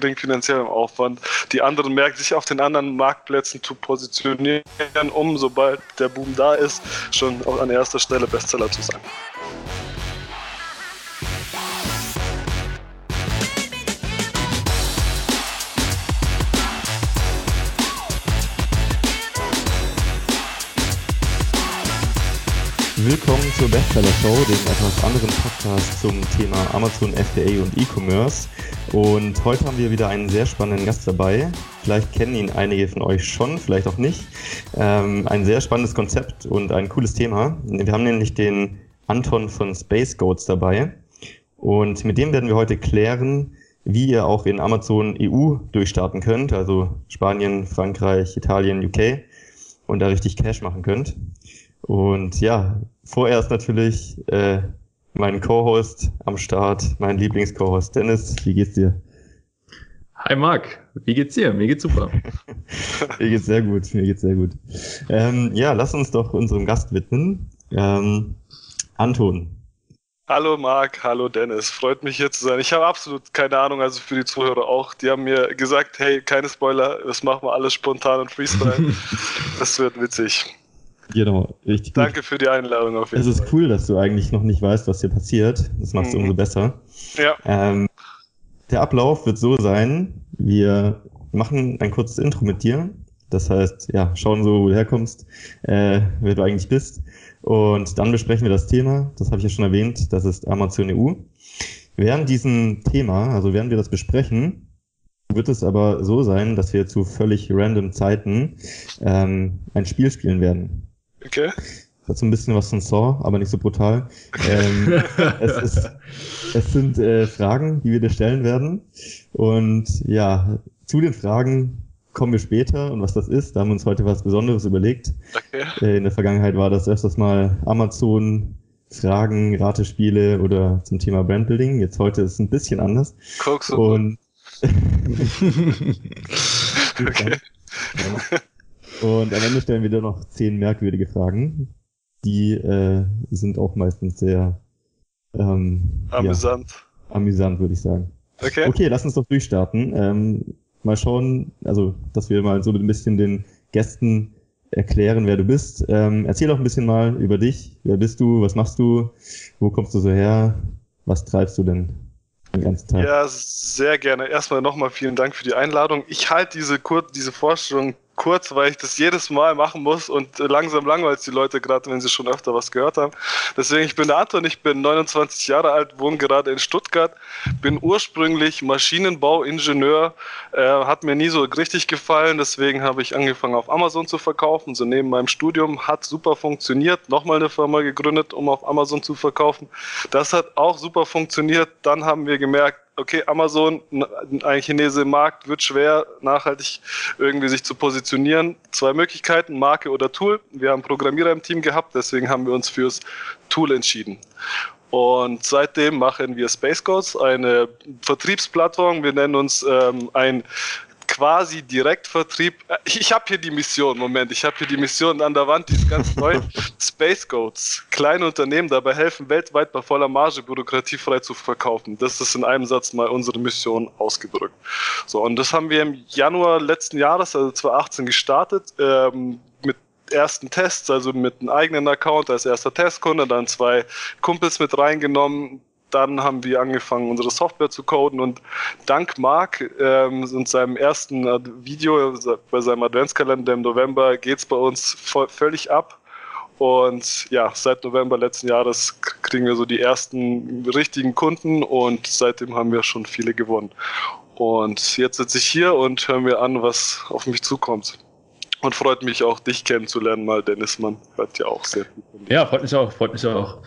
geringen finanziellen Aufwand. Die anderen merken sich auf den anderen Marktplätzen zu positionieren, um, sobald der Boom da ist, schon an erster Stelle Bestseller zu sein. Bestseller Show, dem etwas anderen Podcast zum Thema Amazon FBA und E-Commerce. Und heute haben wir wieder einen sehr spannenden Gast dabei. Vielleicht kennen ihn einige von euch schon, vielleicht auch nicht. Ähm, ein sehr spannendes Konzept und ein cooles Thema. Wir haben nämlich den Anton von Space Goats dabei. Und mit dem werden wir heute klären, wie ihr auch in Amazon EU durchstarten könnt, also Spanien, Frankreich, Italien, UK und da richtig Cash machen könnt. Und ja, vorerst natürlich äh, mein Co-Host am Start, mein Lieblings-Co-Host Dennis. Wie geht's dir? Hi Marc, wie geht's dir? Mir geht's super. mir geht's sehr gut, mir geht's sehr gut. Ähm, ja, lass uns doch unserem Gast widmen. Ähm, Anton. Hallo Marc, hallo Dennis. Freut mich hier zu sein. Ich habe absolut keine Ahnung, also für die Zuhörer auch. Die haben mir gesagt, hey, keine Spoiler, das machen wir alles spontan und Freestyle. das wird witzig. Genau, richtig gut. Danke für die Einladung auf jeden Es ist Fall. cool, dass du eigentlich noch nicht weißt, was hier passiert. Das machst mhm. du umso besser. Ja. Ähm, der Ablauf wird so sein, wir machen ein kurzes Intro mit dir. Das heißt, ja, schauen so, wo du herkommst, äh, wer du eigentlich bist. Und dann besprechen wir das Thema. Das habe ich ja schon erwähnt. Das ist Amazon EU. Während diesem Thema, also während wir das besprechen, wird es aber so sein, dass wir zu völlig random Zeiten ähm, ein Spiel spielen werden. Okay. Das hat so ein bisschen was von Saw, aber nicht so brutal. ähm, es, ist, es sind äh, Fragen, die wir dir stellen werden. Und ja, zu den Fragen kommen wir später. Und was das ist, da haben wir uns heute was Besonderes überlegt. Okay. Äh, in der Vergangenheit war das öfters mal Amazon, Fragen, Ratespiele oder zum Thema Brandbuilding. Jetzt heute ist es ein bisschen anders. Du. Und okay. Und am Ende stellen wir dann noch zehn merkwürdige Fragen. Die äh, sind auch meistens sehr ähm, amüsant. Ja, amüsant, würde ich sagen. Okay. Okay, lass uns doch durchstarten. Ähm, mal schauen, also, dass wir mal so ein bisschen den Gästen erklären, wer du bist. Ähm, erzähl doch ein bisschen mal über dich. Wer bist du? Was machst du? Wo kommst du so her? Was treibst du denn den ganzen Tag? Ja, sehr gerne. Erstmal nochmal vielen Dank für die Einladung. Ich halte diese, diese Vorstellung kurz, weil ich das jedes Mal machen muss und langsam langweilt die Leute gerade, wenn sie schon öfter was gehört haben. Deswegen, ich bin der Anton, ich bin 29 Jahre alt, wohne gerade in Stuttgart, bin ursprünglich Maschinenbauingenieur, äh, hat mir nie so richtig gefallen, deswegen habe ich angefangen auf Amazon zu verkaufen, so neben meinem Studium, hat super funktioniert, nochmal eine Firma gegründet, um auf Amazon zu verkaufen. Das hat auch super funktioniert, dann haben wir gemerkt, okay, Amazon, ein Chinese im Markt, wird schwer, nachhaltig irgendwie sich zu positionieren. Zwei Möglichkeiten, Marke oder Tool. Wir haben Programmierer im Team gehabt, deswegen haben wir uns fürs Tool entschieden. Und seitdem machen wir Space Codes, eine Vertriebsplattform. Wir nennen uns ähm, ein quasi Direktvertrieb. Ich, ich habe hier die Mission, Moment, ich habe hier die Mission an der Wand, die ist ganz neu. Space Goats, kleine Unternehmen dabei helfen, weltweit bei voller Marge bürokratiefrei zu verkaufen. Das ist in einem Satz mal unsere Mission ausgedrückt. So, und das haben wir im Januar letzten Jahres, also 2018, gestartet. Ähm, mit ersten Tests, also mit einem eigenen Account als erster Testkunde, dann zwei Kumpels mit reingenommen, dann haben wir angefangen, unsere Software zu coden und dank Mark ähm, und seinem ersten Video bei seinem Adventskalender im November geht es bei uns völlig ab. Und ja, seit November letzten Jahres kriegen wir so die ersten richtigen Kunden und seitdem haben wir schon viele gewonnen. Und jetzt sitze ich hier und höre mir an, was auf mich zukommt. Und freut mich auch, dich kennenzulernen, mal Dennis Mann. Hört ja auch sehr viel von dir. Ja, freut mich auch, freut mich auch.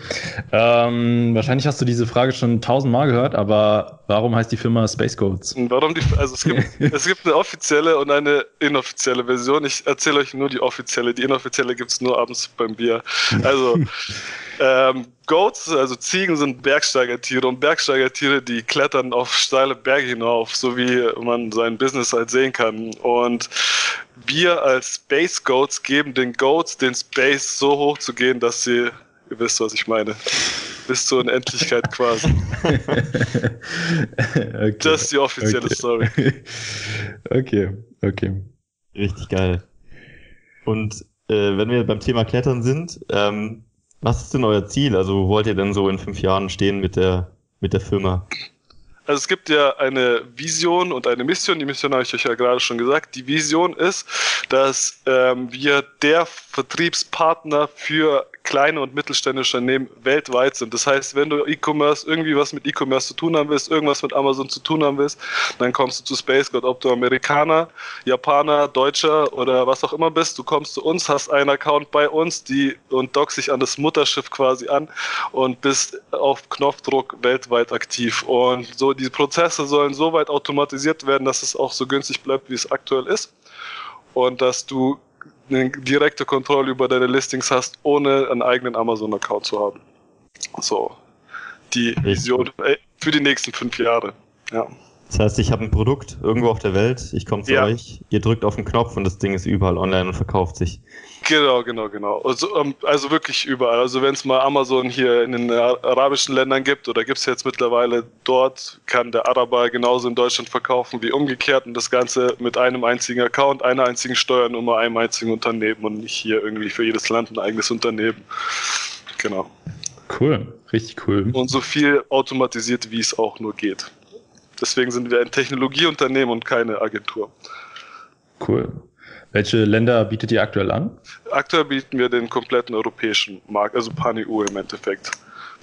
Ähm, wahrscheinlich hast du diese Frage schon tausendmal gehört, aber warum heißt die Firma Space Codes? Warum die, also es gibt, es gibt eine offizielle und eine inoffizielle Version. Ich erzähle euch nur die offizielle. Die inoffizielle gibt es nur abends beim Bier. Also, ähm, Goats, also Ziegen, sind Bergsteigertiere und Bergsteigertiere, die klettern auf steile Berge hinauf, so wie man sein Business halt sehen kann. Und wir als Space Goats geben den Goats den Space so hoch zu gehen, dass sie, ihr wisst, was ich meine. bis zur Unendlichkeit quasi. okay. Das ist die offizielle okay. Story. okay, okay. Richtig geil. Und äh, wenn wir beim Thema Klettern sind, ähm, was ist denn euer Ziel? Also wo wollt ihr denn so in fünf Jahren stehen mit der, mit der Firma? Also es gibt ja eine Vision und eine Mission. Die Mission habe ich euch ja gerade schon gesagt. Die Vision ist, dass ähm, wir der Vertriebspartner für kleine und mittelständische Unternehmen weltweit sind. Das heißt, wenn du E-Commerce irgendwie was mit E-Commerce zu tun haben willst, irgendwas mit Amazon zu tun haben willst, dann kommst du zu Space God, ob du Amerikaner, Japaner, Deutscher oder was auch immer bist, du kommst zu uns, hast einen Account bei uns, die und dockst dich an das Mutterschiff quasi an und bist auf Knopfdruck weltweit aktiv. Und so die Prozesse sollen so weit automatisiert werden, dass es auch so günstig bleibt, wie es aktuell ist. Und dass du eine direkte Kontrolle über deine Listings hast, ohne einen eigenen Amazon-Account zu haben. So, die Vision äh, für die nächsten fünf Jahre. Ja. Das heißt, ich habe ein Produkt irgendwo auf der Welt, ich komme zu ja. euch, ihr drückt auf den Knopf und das Ding ist überall online und verkauft sich. Genau, genau, genau. Also, ähm, also wirklich überall. Also wenn es mal Amazon hier in den arabischen Ländern gibt oder gibt es jetzt mittlerweile dort, kann der Araber genauso in Deutschland verkaufen wie umgekehrt und das Ganze mit einem einzigen Account, einer einzigen Steuernummer, einem einzigen Unternehmen und nicht hier irgendwie für jedes Land ein eigenes Unternehmen. Genau. Cool, richtig cool. Und so viel automatisiert, wie es auch nur geht. Deswegen sind wir ein Technologieunternehmen und keine Agentur. Cool. Welche Länder bietet ihr aktuell an? Aktuell bieten wir den kompletten europäischen Markt, also Pan-EU im Endeffekt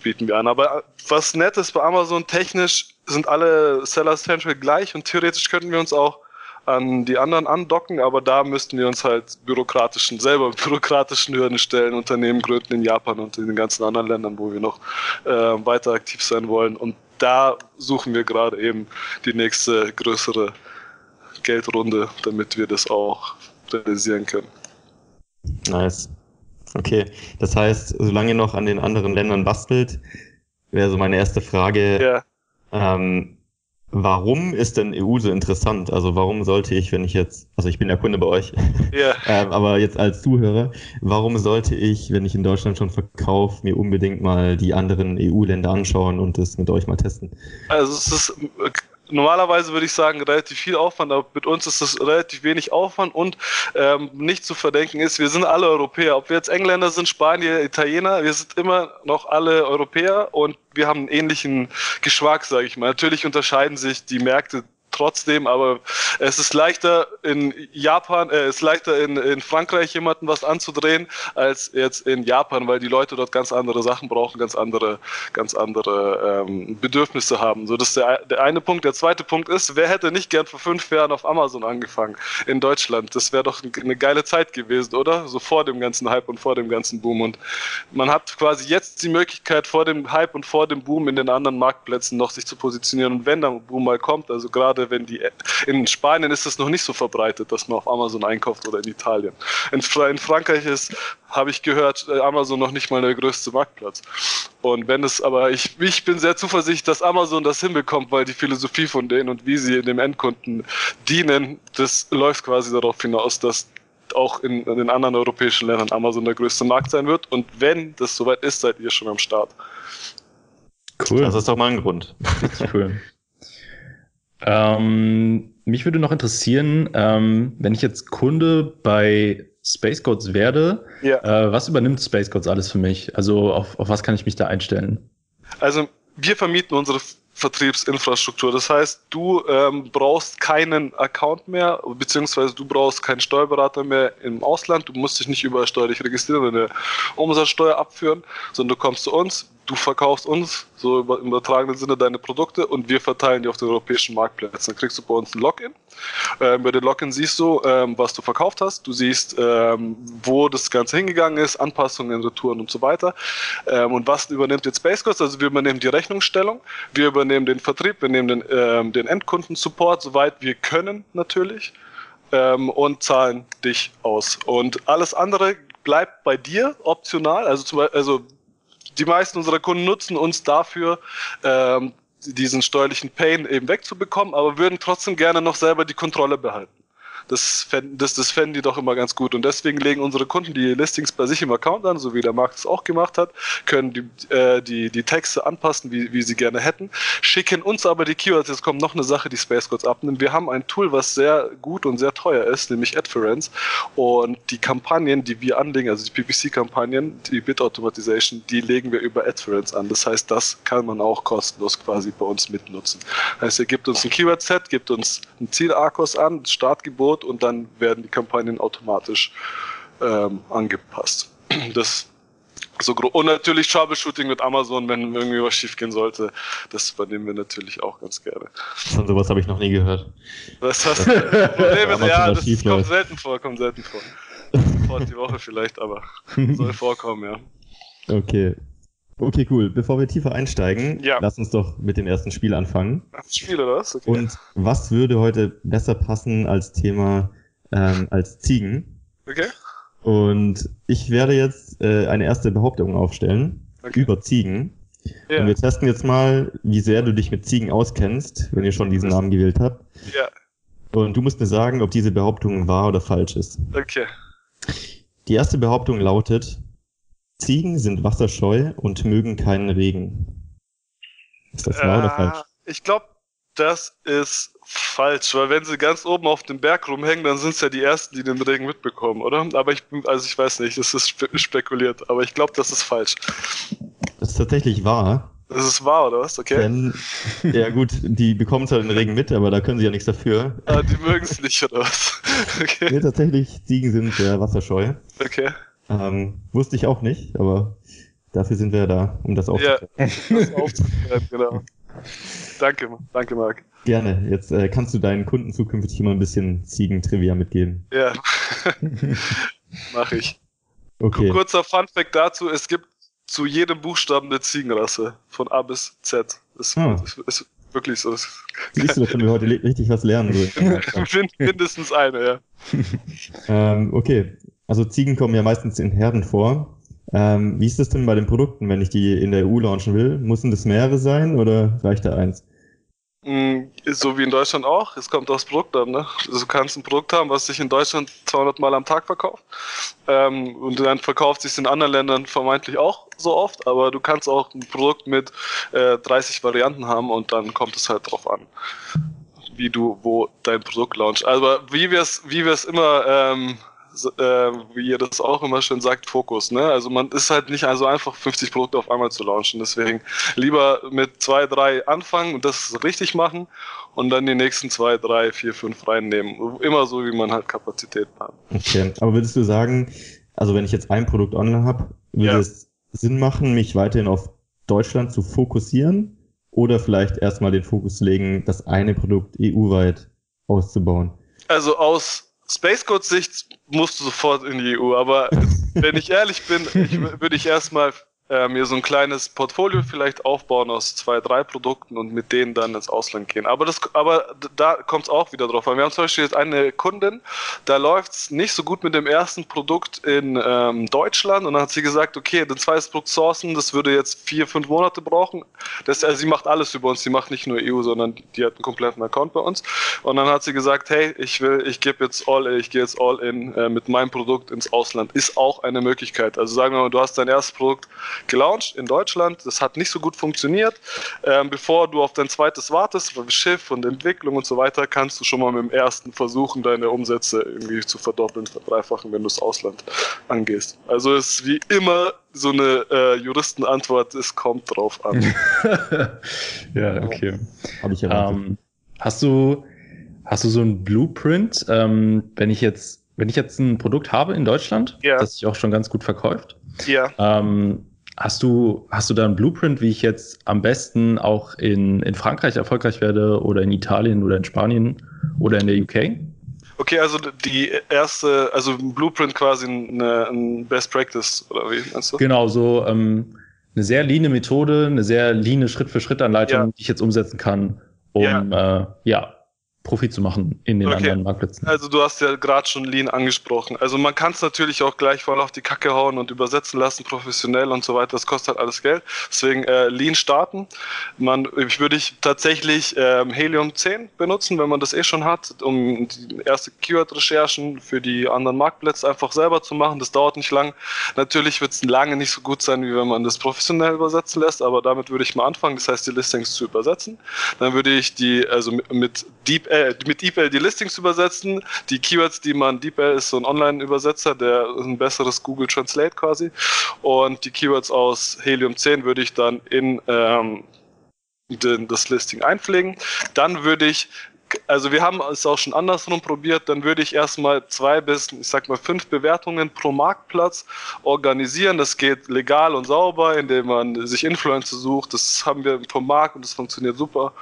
bieten wir an. Aber was nett ist bei Amazon, technisch sind alle Seller Central gleich und theoretisch könnten wir uns auch an die anderen andocken, aber da müssten wir uns halt bürokratischen, selber bürokratischen Hürden stellen, Unternehmen gründen in Japan und in den ganzen anderen Ländern, wo wir noch äh, weiter aktiv sein wollen. Und da suchen wir gerade eben die nächste größere Geldrunde, damit wir das auch realisieren können. Nice. Okay, das heißt, solange ihr noch an den anderen Ländern bastelt, wäre so meine erste Frage, ja. ähm, Warum ist denn EU so interessant? Also warum sollte ich, wenn ich jetzt, also ich bin ja Kunde bei euch, ja. ähm, aber jetzt als Zuhörer, warum sollte ich, wenn ich in Deutschland schon verkaufe, mir unbedingt mal die anderen EU-Länder anschauen und das mit euch mal testen? Also es ist normalerweise würde ich sagen, relativ viel Aufwand, aber mit uns ist das relativ wenig Aufwand und ähm, nicht zu verdenken ist, wir sind alle Europäer. Ob wir jetzt Engländer sind, Spanier, Italiener, wir sind immer noch alle Europäer und wir haben einen ähnlichen Geschmack, sage ich mal. Natürlich unterscheiden sich die Märkte trotzdem, aber es ist leichter in Japan, äh, ist leichter in, in Frankreich jemanden was anzudrehen, als jetzt in Japan, weil die Leute dort ganz andere Sachen brauchen, ganz andere, ganz andere ähm, Bedürfnisse haben. So, das ist der, der eine Punkt. Der zweite Punkt ist, wer hätte nicht gern vor fünf Jahren auf Amazon angefangen in Deutschland? Das wäre doch eine geile Zeit gewesen, oder? So vor dem ganzen Hype und vor dem ganzen Boom. Und man hat quasi jetzt die Möglichkeit, vor dem Hype und vor dem Boom in den anderen Marktplätzen noch sich zu positionieren. Und wenn der Boom mal kommt, also gerade wenn die in Spanien ist es noch nicht so verbreitet, dass man auf Amazon einkauft oder in Italien. In, in Frankreich ist, habe ich gehört, äh, Amazon noch nicht mal der größte Marktplatz. Und wenn es aber, ich, ich bin sehr zuversichtlich, dass Amazon das hinbekommt, weil die Philosophie von denen und wie sie dem Endkunden dienen, das läuft quasi darauf hinaus, dass auch in, in den anderen europäischen Ländern Amazon der größte Markt sein wird. Und wenn das soweit ist, seid ihr schon am Start. Cool. Das ist doch mal ein Grund. cool. Ähm, mich würde noch interessieren, ähm, wenn ich jetzt Kunde bei Space Codes werde, ja. äh, was übernimmt Space Codes alles für mich? Also auf, auf was kann ich mich da einstellen? Also wir vermieten unsere Vertriebsinfrastruktur. Das heißt, du ähm, brauchst keinen Account mehr, beziehungsweise du brauchst keinen Steuerberater mehr im Ausland. Du musst dich nicht überall steuerlich registrieren oder eine Umsatzsteuer abführen, sondern du kommst zu uns, du verkaufst uns so im übertragenen Sinne deine Produkte und wir verteilen die auf den europäischen Marktplätzen. Dann kriegst du bei uns ein Login. Ähm, bei dem Login siehst du, ähm, was du verkauft hast. Du siehst, ähm, wo das Ganze hingegangen ist, Anpassungen, Retouren und so weiter. Ähm, und was übernimmt jetzt Spacecost? Also wir übernehmen die Rechnungsstellung, wir übernehmen den Vertrieb, wir nehmen den, ähm, den Endkundensupport, soweit wir können natürlich. Ähm, und zahlen dich aus. Und alles andere bleibt bei dir optional. Also, zum also die meisten unserer Kunden nutzen uns dafür, ähm, diesen steuerlichen Pain eben wegzubekommen, aber würden trotzdem gerne noch selber die Kontrolle behalten. Das, das, das fänden die doch immer ganz gut. Und deswegen legen unsere Kunden die Listings bei sich im Account an, so wie der Markt es auch gemacht hat, können die, äh, die, die Texte anpassen, wie, wie sie gerne hätten, schicken uns aber die Keywords. Jetzt kommt noch eine Sache, die Space Codes abnimmt. Wir haben ein Tool, was sehr gut und sehr teuer ist, nämlich Adference. Und die Kampagnen, die wir anlegen, also die PPC-Kampagnen, die Bit-Automatization, die legen wir über Adference an. Das heißt, das kann man auch kostenlos quasi bei uns mitnutzen. Das heißt, ihr gebt uns ein Keyword-Set, gebt uns ein Ziel-Arkos an, Startgebot und dann werden die Kampagnen automatisch ähm, angepasst. Das so und natürlich Troubleshooting mit Amazon, wenn irgendwie was schief gehen sollte, das übernehmen wir natürlich auch ganz gerne. Von sowas habe ich noch nie gehört. Was hast du? Probleme, ja, das kommt läuft. selten vor, kommt selten vor. Vor die Woche vielleicht, aber soll vorkommen, ja. Okay. Okay, cool. Bevor wir tiefer einsteigen, ja. lass uns doch mit dem ersten Spiel anfangen. Das Spiel oder was? Okay. Und was würde heute besser passen als Thema ähm, als Ziegen? Okay. Und ich werde jetzt äh, eine erste Behauptung aufstellen okay. über Ziegen. Ja. Und wir testen jetzt mal, wie sehr du dich mit Ziegen auskennst, wenn ihr schon diesen Namen gewählt habt. Ja. Und du musst mir sagen, ob diese Behauptung wahr oder falsch ist. Okay. Die erste Behauptung lautet, Ziegen sind wasserscheu und mögen keinen Regen. Ist das wahr äh, oder falsch? Ich glaube, das ist falsch, weil wenn sie ganz oben auf dem Berg rumhängen, dann sind es ja die ersten, die den Regen mitbekommen, oder? Aber ich also ich weiß nicht, das ist spe spekuliert, aber ich glaube, das ist falsch. Das ist tatsächlich wahr. Das ist wahr, oder was? Okay. Denn, ja gut, die bekommen zwar den Regen mit, aber da können sie ja nichts dafür. Ah, die mögen es nicht, oder was? Okay. Nee, tatsächlich, Ziegen sind sehr wasserscheu. Okay. Ähm, wusste ich auch nicht, aber dafür sind wir ja da, um das aufzuklären. Ja, das aufzuklären, genau. Danke, danke, Marc. Gerne. Jetzt äh, kannst du deinen Kunden zukünftig immer ein bisschen Ziegentrivia mitgeben. Ja, mache ich. Okay. Kurzer Funfact dazu: Es gibt zu jedem Buchstaben eine Ziegenrasse von A bis Z. Das ah. ist, ist, wirklich so. Siehst du, da können wir heute richtig was lernen. So. Mindestens eine, ja. ähm, okay, also Ziegen kommen ja meistens in Herden vor. Ähm, wie ist das denn bei den Produkten, wenn ich die in der EU launchen will? Müssen das mehrere sein oder reicht da eins? Mm, so wie in Deutschland auch. Es kommt aufs Produkt an. Ne? Also du kannst ein Produkt haben, was sich in Deutschland 200 Mal am Tag verkauft. Ähm, und dann verkauft sich in anderen Ländern vermeintlich auch so oft. Aber du kannst auch ein Produkt mit äh, 30 Varianten haben und dann kommt es halt drauf an, wie du wo dein Produkt launchst. Aber wie wir es wie wir es immer ähm, äh, wie ihr das auch immer schön sagt, Fokus. Ne? Also man ist halt nicht also einfach 50 Produkte auf einmal zu launchen. Deswegen lieber mit zwei, drei anfangen und das richtig machen und dann die nächsten zwei, drei, vier, fünf reinnehmen. Immer so, wie man halt Kapazitäten hat. Okay, aber würdest du sagen, also wenn ich jetzt ein Produkt online habe, würde ja. es Sinn machen, mich weiterhin auf Deutschland zu fokussieren oder vielleicht erstmal den Fokus legen, das eine Produkt EU-weit auszubauen? Also aus Space Code Sicht musst du sofort in die EU, aber wenn ich ehrlich bin, ich, würde ich erstmal äh, mir so ein kleines Portfolio vielleicht aufbauen aus zwei, drei Produkten und mit denen dann ins Ausland gehen. Aber das, aber da kommt es auch wieder drauf an. Wir haben zum Beispiel jetzt eine Kundin, da läuft es nicht so gut mit dem ersten Produkt in ähm, Deutschland und dann hat sie gesagt, okay, den zweites Produkt sourcen, das würde jetzt vier, fünf Monate brauchen. Das, also sie macht alles über uns, sie macht nicht nur EU, sondern die hat einen kompletten Account bei uns. Und dann hat sie gesagt, hey, ich will, ich gebe jetzt all, ich gehe jetzt all in äh, mit meinem Produkt ins Ausland. Ist auch eine Möglichkeit. Also sagen wir mal, du hast dein erstes Produkt gelauncht in Deutschland. Das hat nicht so gut funktioniert. Ähm, bevor du auf dein zweites wartest, Schiff und Entwicklung und so weiter, kannst du schon mal mit dem ersten versuchen, deine Umsätze irgendwie zu verdoppeln, verdreifachen, wenn du das Ausland angehst. Also ist wie immer so eine äh, Juristenantwort, es kommt drauf an. ja, okay. Habe ich erwartet. Ähm, hast du Hast du so ein Blueprint, ähm, wenn ich jetzt, wenn ich jetzt ein Produkt habe in Deutschland, ja. das sich auch schon ganz gut verkauft? Ja. Ähm, Hast du, hast du da einen Blueprint, wie ich jetzt am besten auch in, in Frankreich erfolgreich werde oder in Italien oder in Spanien oder in der UK? Okay, also die erste, also ein Blueprint quasi eine, ein Best Practice, oder wie meinst du? Genau, so ähm, eine sehr leane Methode, eine sehr leane Schritt-für-Schritt-Anleitung, ja. die ich jetzt umsetzen kann, um ja. Äh, ja Profit zu machen in den okay. anderen Marktplätzen. Also du hast ja gerade schon Lean angesprochen. Also man kann es natürlich auch gleich voll auf die Kacke hauen und übersetzen lassen, professionell und so weiter. Das kostet halt alles Geld. Deswegen äh, Lean starten. Man, ich würde ich tatsächlich ähm, Helium 10 benutzen, wenn man das eh schon hat, um die erste Keyword-Recherchen für die anderen Marktplätze einfach selber zu machen. Das dauert nicht lang. Natürlich wird es lange nicht so gut sein, wie wenn man das professionell übersetzen lässt, aber damit würde ich mal anfangen. Das heißt, die Listings zu übersetzen. Dann würde ich die, also mit, mit Deep äh, mit DeepL die Listings übersetzen. Die Keywords, die man, DeepL ist so ein Online-Übersetzer, der ein besseres Google Translate quasi. Und die Keywords aus Helium 10 würde ich dann in ähm, den, das Listing einpflegen. Dann würde ich also wir haben es auch schon andersrum probiert, dann würde ich erstmal zwei bis, ich sag mal, fünf Bewertungen pro Marktplatz organisieren. Das geht legal und sauber, indem man sich Influencer sucht. Das haben wir vom Markt und das funktioniert super.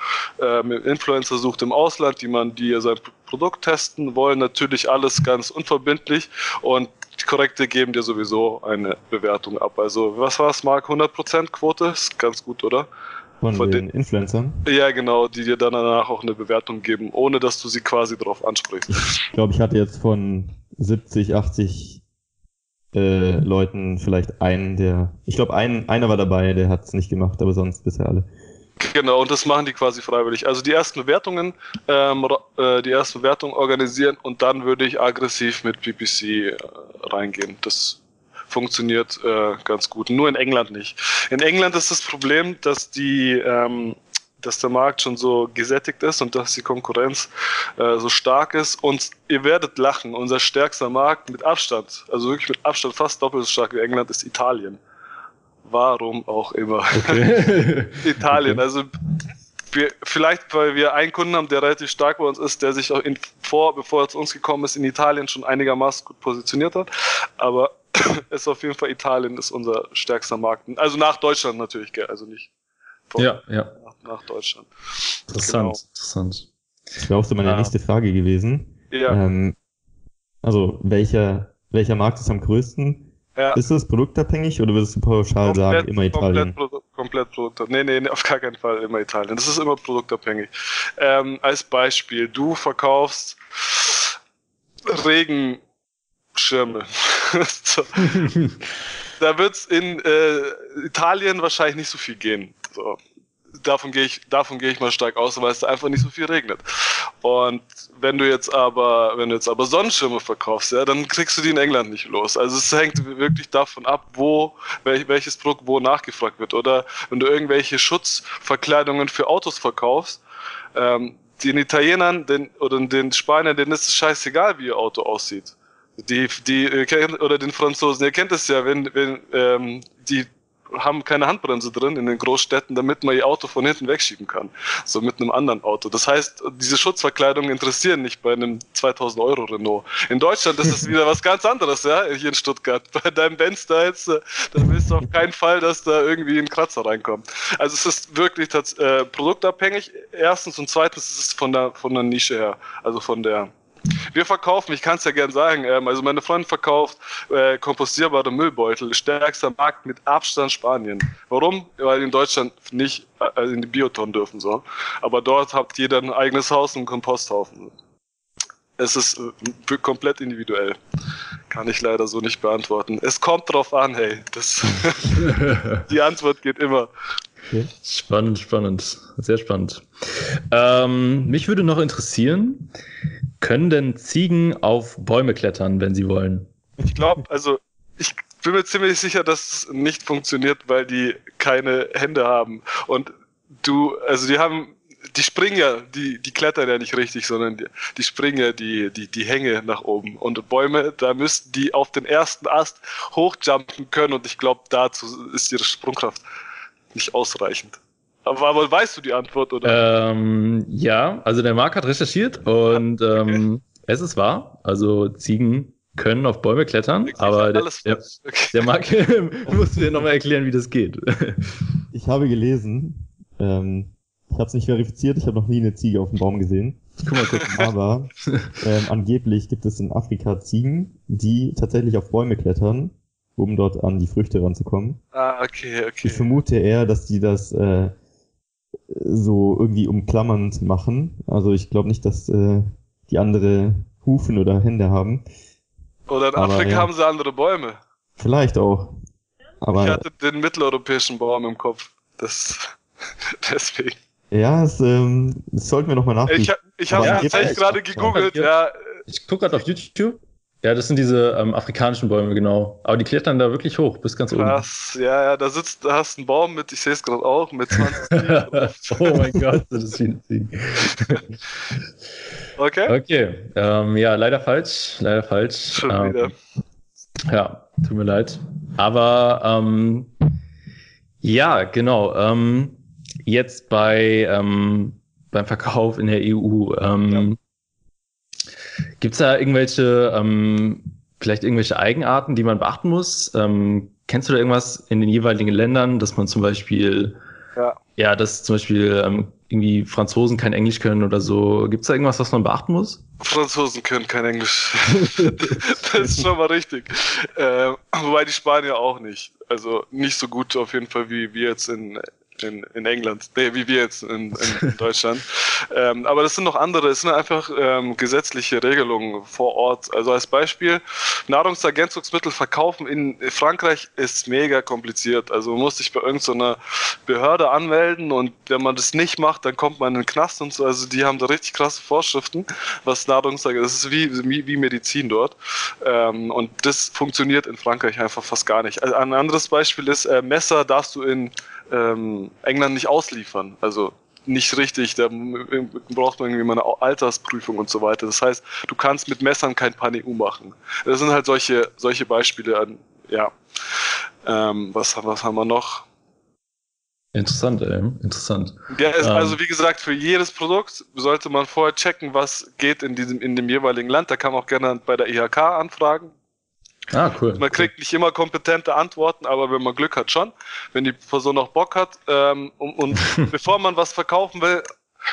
Ähm, Influencer sucht im Ausland, die man, die sein Produkt testen wollen. Natürlich alles ganz unverbindlich und die Korrekte geben dir sowieso eine Bewertung ab. Also was war es, Mark? 100% Quote? Ist ganz gut, oder? Von, von den, den, Influencern? Ja, genau, die dir dann danach auch eine Bewertung geben, ohne dass du sie quasi darauf ansprichst. Ich glaube, ich hatte jetzt von 70, 80 äh, Leuten vielleicht einen, der. Ich glaube, ein, einer war dabei, der hat es nicht gemacht, aber sonst bisher alle. Genau, und das machen die quasi freiwillig. Also die ersten Bewertungen, ähm, äh, die ersten Bewertungen organisieren und dann würde ich aggressiv mit PPC äh, reingehen. Das funktioniert äh, ganz gut. Nur in England nicht. In England ist das Problem, dass die ähm, dass der Markt schon so gesättigt ist und dass die Konkurrenz äh, so stark ist. Und ihr werdet lachen, unser stärkster Markt mit Abstand, also wirklich mit Abstand fast doppelt so stark wie England, ist Italien. Warum auch immer. Okay. Italien, okay. also wir, vielleicht, weil wir einen Kunden haben, der relativ stark bei uns ist, der sich auch in, vor, bevor er zu uns gekommen ist, in Italien schon einigermaßen gut positioniert hat. Aber ist auf jeden Fall Italien ist unser stärkster Markt. Also nach Deutschland natürlich, gell? also nicht von, ja, ja. Nach, nach Deutschland. Interessant, genau. interessant. Das wäre auch so meine ja. nächste Frage gewesen. Ja. Ähm, also welcher, welcher Markt ist am größten? Ja. Ist das produktabhängig oder würdest du pauschal komplett, sagen, immer Italien? Komplett, komplett produktabhängig. Nee, nee, nee, auf gar keinen Fall immer Italien. Das ist immer produktabhängig. Ähm, als Beispiel, du verkaufst Regen, Schirme. so. da wird es in äh, Italien wahrscheinlich nicht so viel gehen. So. Davon gehe ich, davon ich mal stark aus, weil es da einfach nicht so viel regnet. Und wenn du jetzt aber, wenn du jetzt aber Sonnenschirme verkaufst, ja, dann kriegst du die in England nicht los. Also es hängt wirklich davon ab, wo welch, welches Produkt wo nachgefragt wird. Oder wenn du irgendwelche Schutzverkleidungen für Autos verkaufst, ähm, den Italienern den, oder den Spaniern, denen ist es scheißegal, wie ihr Auto aussieht. Die, die, äh, oder den Franzosen, ihr kennt es ja, wenn, wenn ähm, die haben keine Handbremse drin in den Großstädten, damit man ihr Auto von hinten wegschieben kann. So mit einem anderen Auto. Das heißt, diese Schutzverkleidungen interessieren nicht bei einem 2000 Euro Renault. In Deutschland ist es wieder was ganz anderes, ja, hier in Stuttgart. Bei deinem Benz da jetzt, äh, da willst du auf keinen Fall, dass da irgendwie ein Kratzer reinkommt. Also es ist wirklich äh, produktabhängig. Erstens und zweitens ist es von der, von der Nische her. Also von der, wir verkaufen, ich kann es ja gern sagen, ähm, also meine Freundin verkauft äh, kompostierbare Müllbeutel, stärkster Markt mit Abstand Spanien. Warum? Weil in Deutschland nicht äh, in die Bioton dürfen so. Aber dort hat jeder ein eigenes Haus und einen Komposthaufen. Es ist äh, komplett individuell. Kann ich leider so nicht beantworten. Es kommt drauf an, hey. Das die Antwort geht immer. Okay. Spannend, spannend. Sehr spannend. Ähm, mich würde noch interessieren, können denn Ziegen auf Bäume klettern, wenn sie wollen? Ich glaube, also ich bin mir ziemlich sicher, dass es nicht funktioniert, weil die keine Hände haben. Und du, also die haben, die springen ja, die, die klettern ja nicht richtig, sondern die, die springen ja die, die, die Hänge nach oben. Und Bäume, da müssten die auf den ersten Ast hochjumpen können und ich glaube, dazu ist ihre Sprungkraft nicht ausreichend. Aber, aber weißt du die Antwort, oder? Ähm, ja, also der Marc hat recherchiert und okay. ähm, es ist wahr. Also Ziegen können auf Bäume klettern, ich aber der, der, okay. der Marc muss dir nochmal erklären, wie das geht. ich habe gelesen, ähm, ich habe es nicht verifiziert, ich habe noch nie eine Ziege auf dem Baum gesehen. Guck mal kurz. Aber ähm, angeblich gibt es in Afrika Ziegen, die tatsächlich auf Bäume klettern, um dort an die Früchte ranzukommen. Ah, okay, okay. Ich vermute eher, dass die das äh, so irgendwie umklammernd machen. Also ich glaube nicht, dass äh, die andere Hufen oder Hände haben. Oder in Aber, Afrika ja. haben sie andere Bäume. Vielleicht auch. Aber ich hatte den mitteleuropäischen Baum im Kopf. Das deswegen. Ja, das, ähm, das sollten wir nochmal nachdenken. Ich, ich habe ja, tatsächlich gerade gegoogelt. Ja. Ich gucke gerade auf YouTube. Ja, das sind diese ähm, afrikanischen Bäume, genau. Aber die klettern da wirklich hoch, bis ganz oben. Krass, ja, ja, da sitzt, da hast du einen Baum mit, ich sehe es gerade auch, mit 20 Oh mein Gott, das ist wie ein Okay. Okay, ähm, ja, leider falsch, leider falsch. Schon ähm, wieder. Ja, tut mir leid. Aber ähm, ja, genau. Ähm, jetzt bei ähm, beim Verkauf in der EU. Ja. Gibt es da irgendwelche, ähm, vielleicht irgendwelche Eigenarten, die man beachten muss? Ähm, kennst du da irgendwas in den jeweiligen Ländern, dass man zum Beispiel, ja, ja dass zum Beispiel ähm, irgendwie Franzosen kein Englisch können oder so. Gibt es da irgendwas, was man beachten muss? Franzosen können kein Englisch. das ist schon mal richtig. Äh, wobei die Spanier auch nicht. Also nicht so gut auf jeden Fall wie wir jetzt in in, in England, nee, wie wir jetzt in, in Deutschland. ähm, aber das sind noch andere, es sind einfach ähm, gesetzliche Regelungen vor Ort. Also als Beispiel, Nahrungsergänzungsmittel verkaufen in Frankreich ist mega kompliziert. Also man muss sich bei irgendeiner Behörde anmelden und wenn man das nicht macht, dann kommt man in den Knast und so. Also die haben da richtig krasse Vorschriften, was Nahrungsergänzungsmittel, das ist wie, wie, wie Medizin dort. Ähm, und das funktioniert in Frankreich einfach fast gar nicht. Also ein anderes Beispiel ist, äh, Messer darfst du in ähm, England nicht ausliefern. Also nicht richtig, da braucht man irgendwie mal eine Altersprüfung und so weiter. Das heißt, du kannst mit Messern kein Pan-EU machen. Das sind halt solche, solche Beispiele an, ja. Ähm, was, was haben wir noch? Interessant, ey. Interessant. Ja, es, ähm, also wie gesagt, für jedes Produkt sollte man vorher checken, was geht in diesem, in dem jeweiligen Land. Da kann man auch gerne bei der IHK anfragen. Ah, cool. Man kriegt nicht immer kompetente Antworten, aber wenn man Glück hat, schon. Wenn die Person noch Bock hat. Ähm, und, und bevor man was verkaufen will,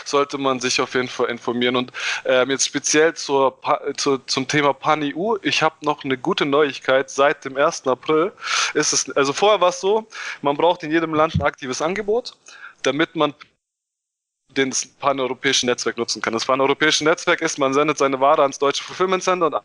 sollte man sich auf jeden Fall informieren. Und ähm, jetzt speziell zur, zu, zum Thema PanEU, ich habe noch eine gute Neuigkeit. Seit dem 1. April ist es, also vorher war es so, man braucht in jedem Land ein aktives Angebot, damit man das paneuropäische Netzwerk nutzen kann. Das paneuropäische Netzwerk ist, man sendet seine Ware ans deutsche Fulfillment Center und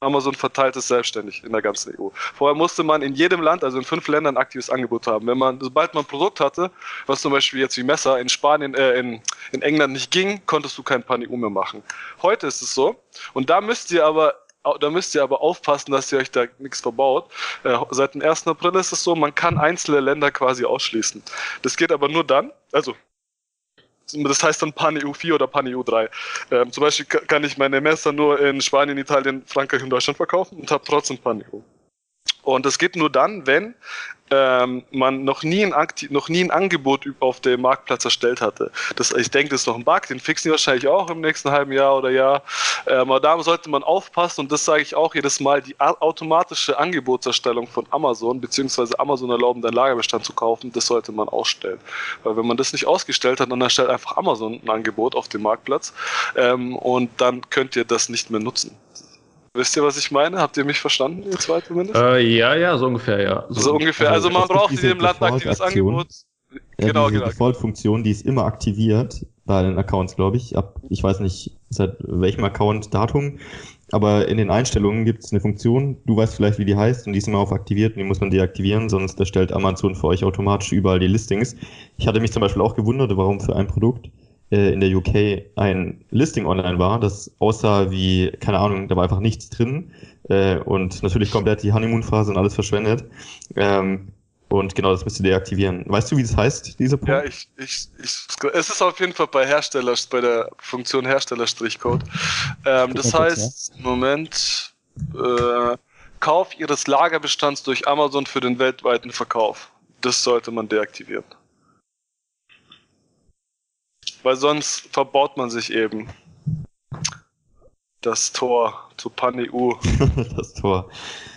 Amazon verteilt es selbstständig in der ganzen EU. Vorher musste man in jedem Land, also in fünf Ländern, ein aktives Angebot haben. Wenn man, sobald man ein Produkt hatte, was zum Beispiel jetzt wie Messer in Spanien, äh, in, in England nicht ging, konntest du kein Pan-EU mehr machen. Heute ist es so. Und da müsst ihr aber da müsst ihr aber aufpassen, dass ihr euch da nichts verbaut. Äh, seit dem 1. April ist es so, man kann einzelne Länder quasi ausschließen. Das geht aber nur dann, also das heißt dann Pan-EU 4 oder Pan-EU 3. Ähm, zum Beispiel kann ich meine Messer nur in Spanien, Italien, Frankreich und Deutschland verkaufen und habe trotzdem Pan-EU. Und das geht nur dann, wenn ähm, man noch nie, ein Akti noch nie ein Angebot auf dem Marktplatz erstellt hatte. Das, ich denke, das ist noch ein Bug, den fixen die wahrscheinlich auch im nächsten halben Jahr oder Jahr. Ähm, aber da sollte man aufpassen und das sage ich auch jedes Mal, die automatische Angebotserstellung von Amazon, beziehungsweise Amazon erlauben, deinen Lagerbestand zu kaufen, das sollte man ausstellen. Weil wenn man das nicht ausgestellt hat, dann erstellt einfach Amazon ein Angebot auf dem Marktplatz ähm, und dann könnt ihr das nicht mehr nutzen. Wisst ihr, was ich meine? Habt ihr mich verstanden, ihr zwei zumindest? Äh, ja, ja, so ungefähr, ja. So, so ungefähr. Also, also man braucht in jedem Land ein aktives Angebot. Ja, genau, diese genau. Default-Funktion, die ist immer aktiviert bei den Accounts, glaube ich. Ab, ich weiß nicht, seit welchem Account Datum, aber in den Einstellungen gibt es eine Funktion, du weißt vielleicht, wie die heißt, und die ist immer auf aktiviert und die muss man deaktivieren, sonst erstellt Amazon für euch automatisch überall die Listings. Ich hatte mich zum Beispiel auch gewundert, warum für ein Produkt äh, in der UK ein Listing online war, das aussah wie, keine Ahnung, da war einfach nichts drin äh, und natürlich komplett die Honeymoon-Phase und alles verschwendet. Ähm, und genau, das müsst ihr deaktivieren. Weißt du, wie das heißt, diese Punkt? Ja, ich, ich, ich, es ist auf jeden Fall bei Hersteller, bei der Funktion Hersteller-Strichcode. Ähm, das heißt, ja. Moment, äh, Kauf Ihres Lagerbestands durch Amazon für den weltweiten Verkauf. Das sollte man deaktivieren weil sonst verbaut man sich eben das Tor zu PanEU. das Tor.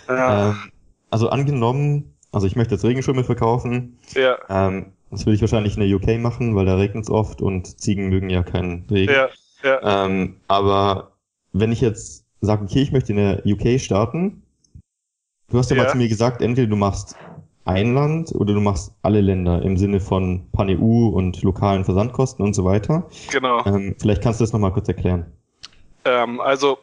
Ja. Ähm, also angenommen, also ich möchte jetzt Regenschirme verkaufen. Ja. Ähm, das würde ich wahrscheinlich in der UK machen, weil da regnet es oft und Ziegen mögen ja keinen Regen. Ja, ja. Ähm, aber wenn ich jetzt sage, okay, ich möchte in der UK starten, du hast ja, ja. mal zu mir gesagt, entweder du machst ein Land oder du machst alle Länder im Sinne von Pan-EU und lokalen Versandkosten und so weiter. Genau. Ähm, vielleicht kannst du das nochmal kurz erklären. Ähm, also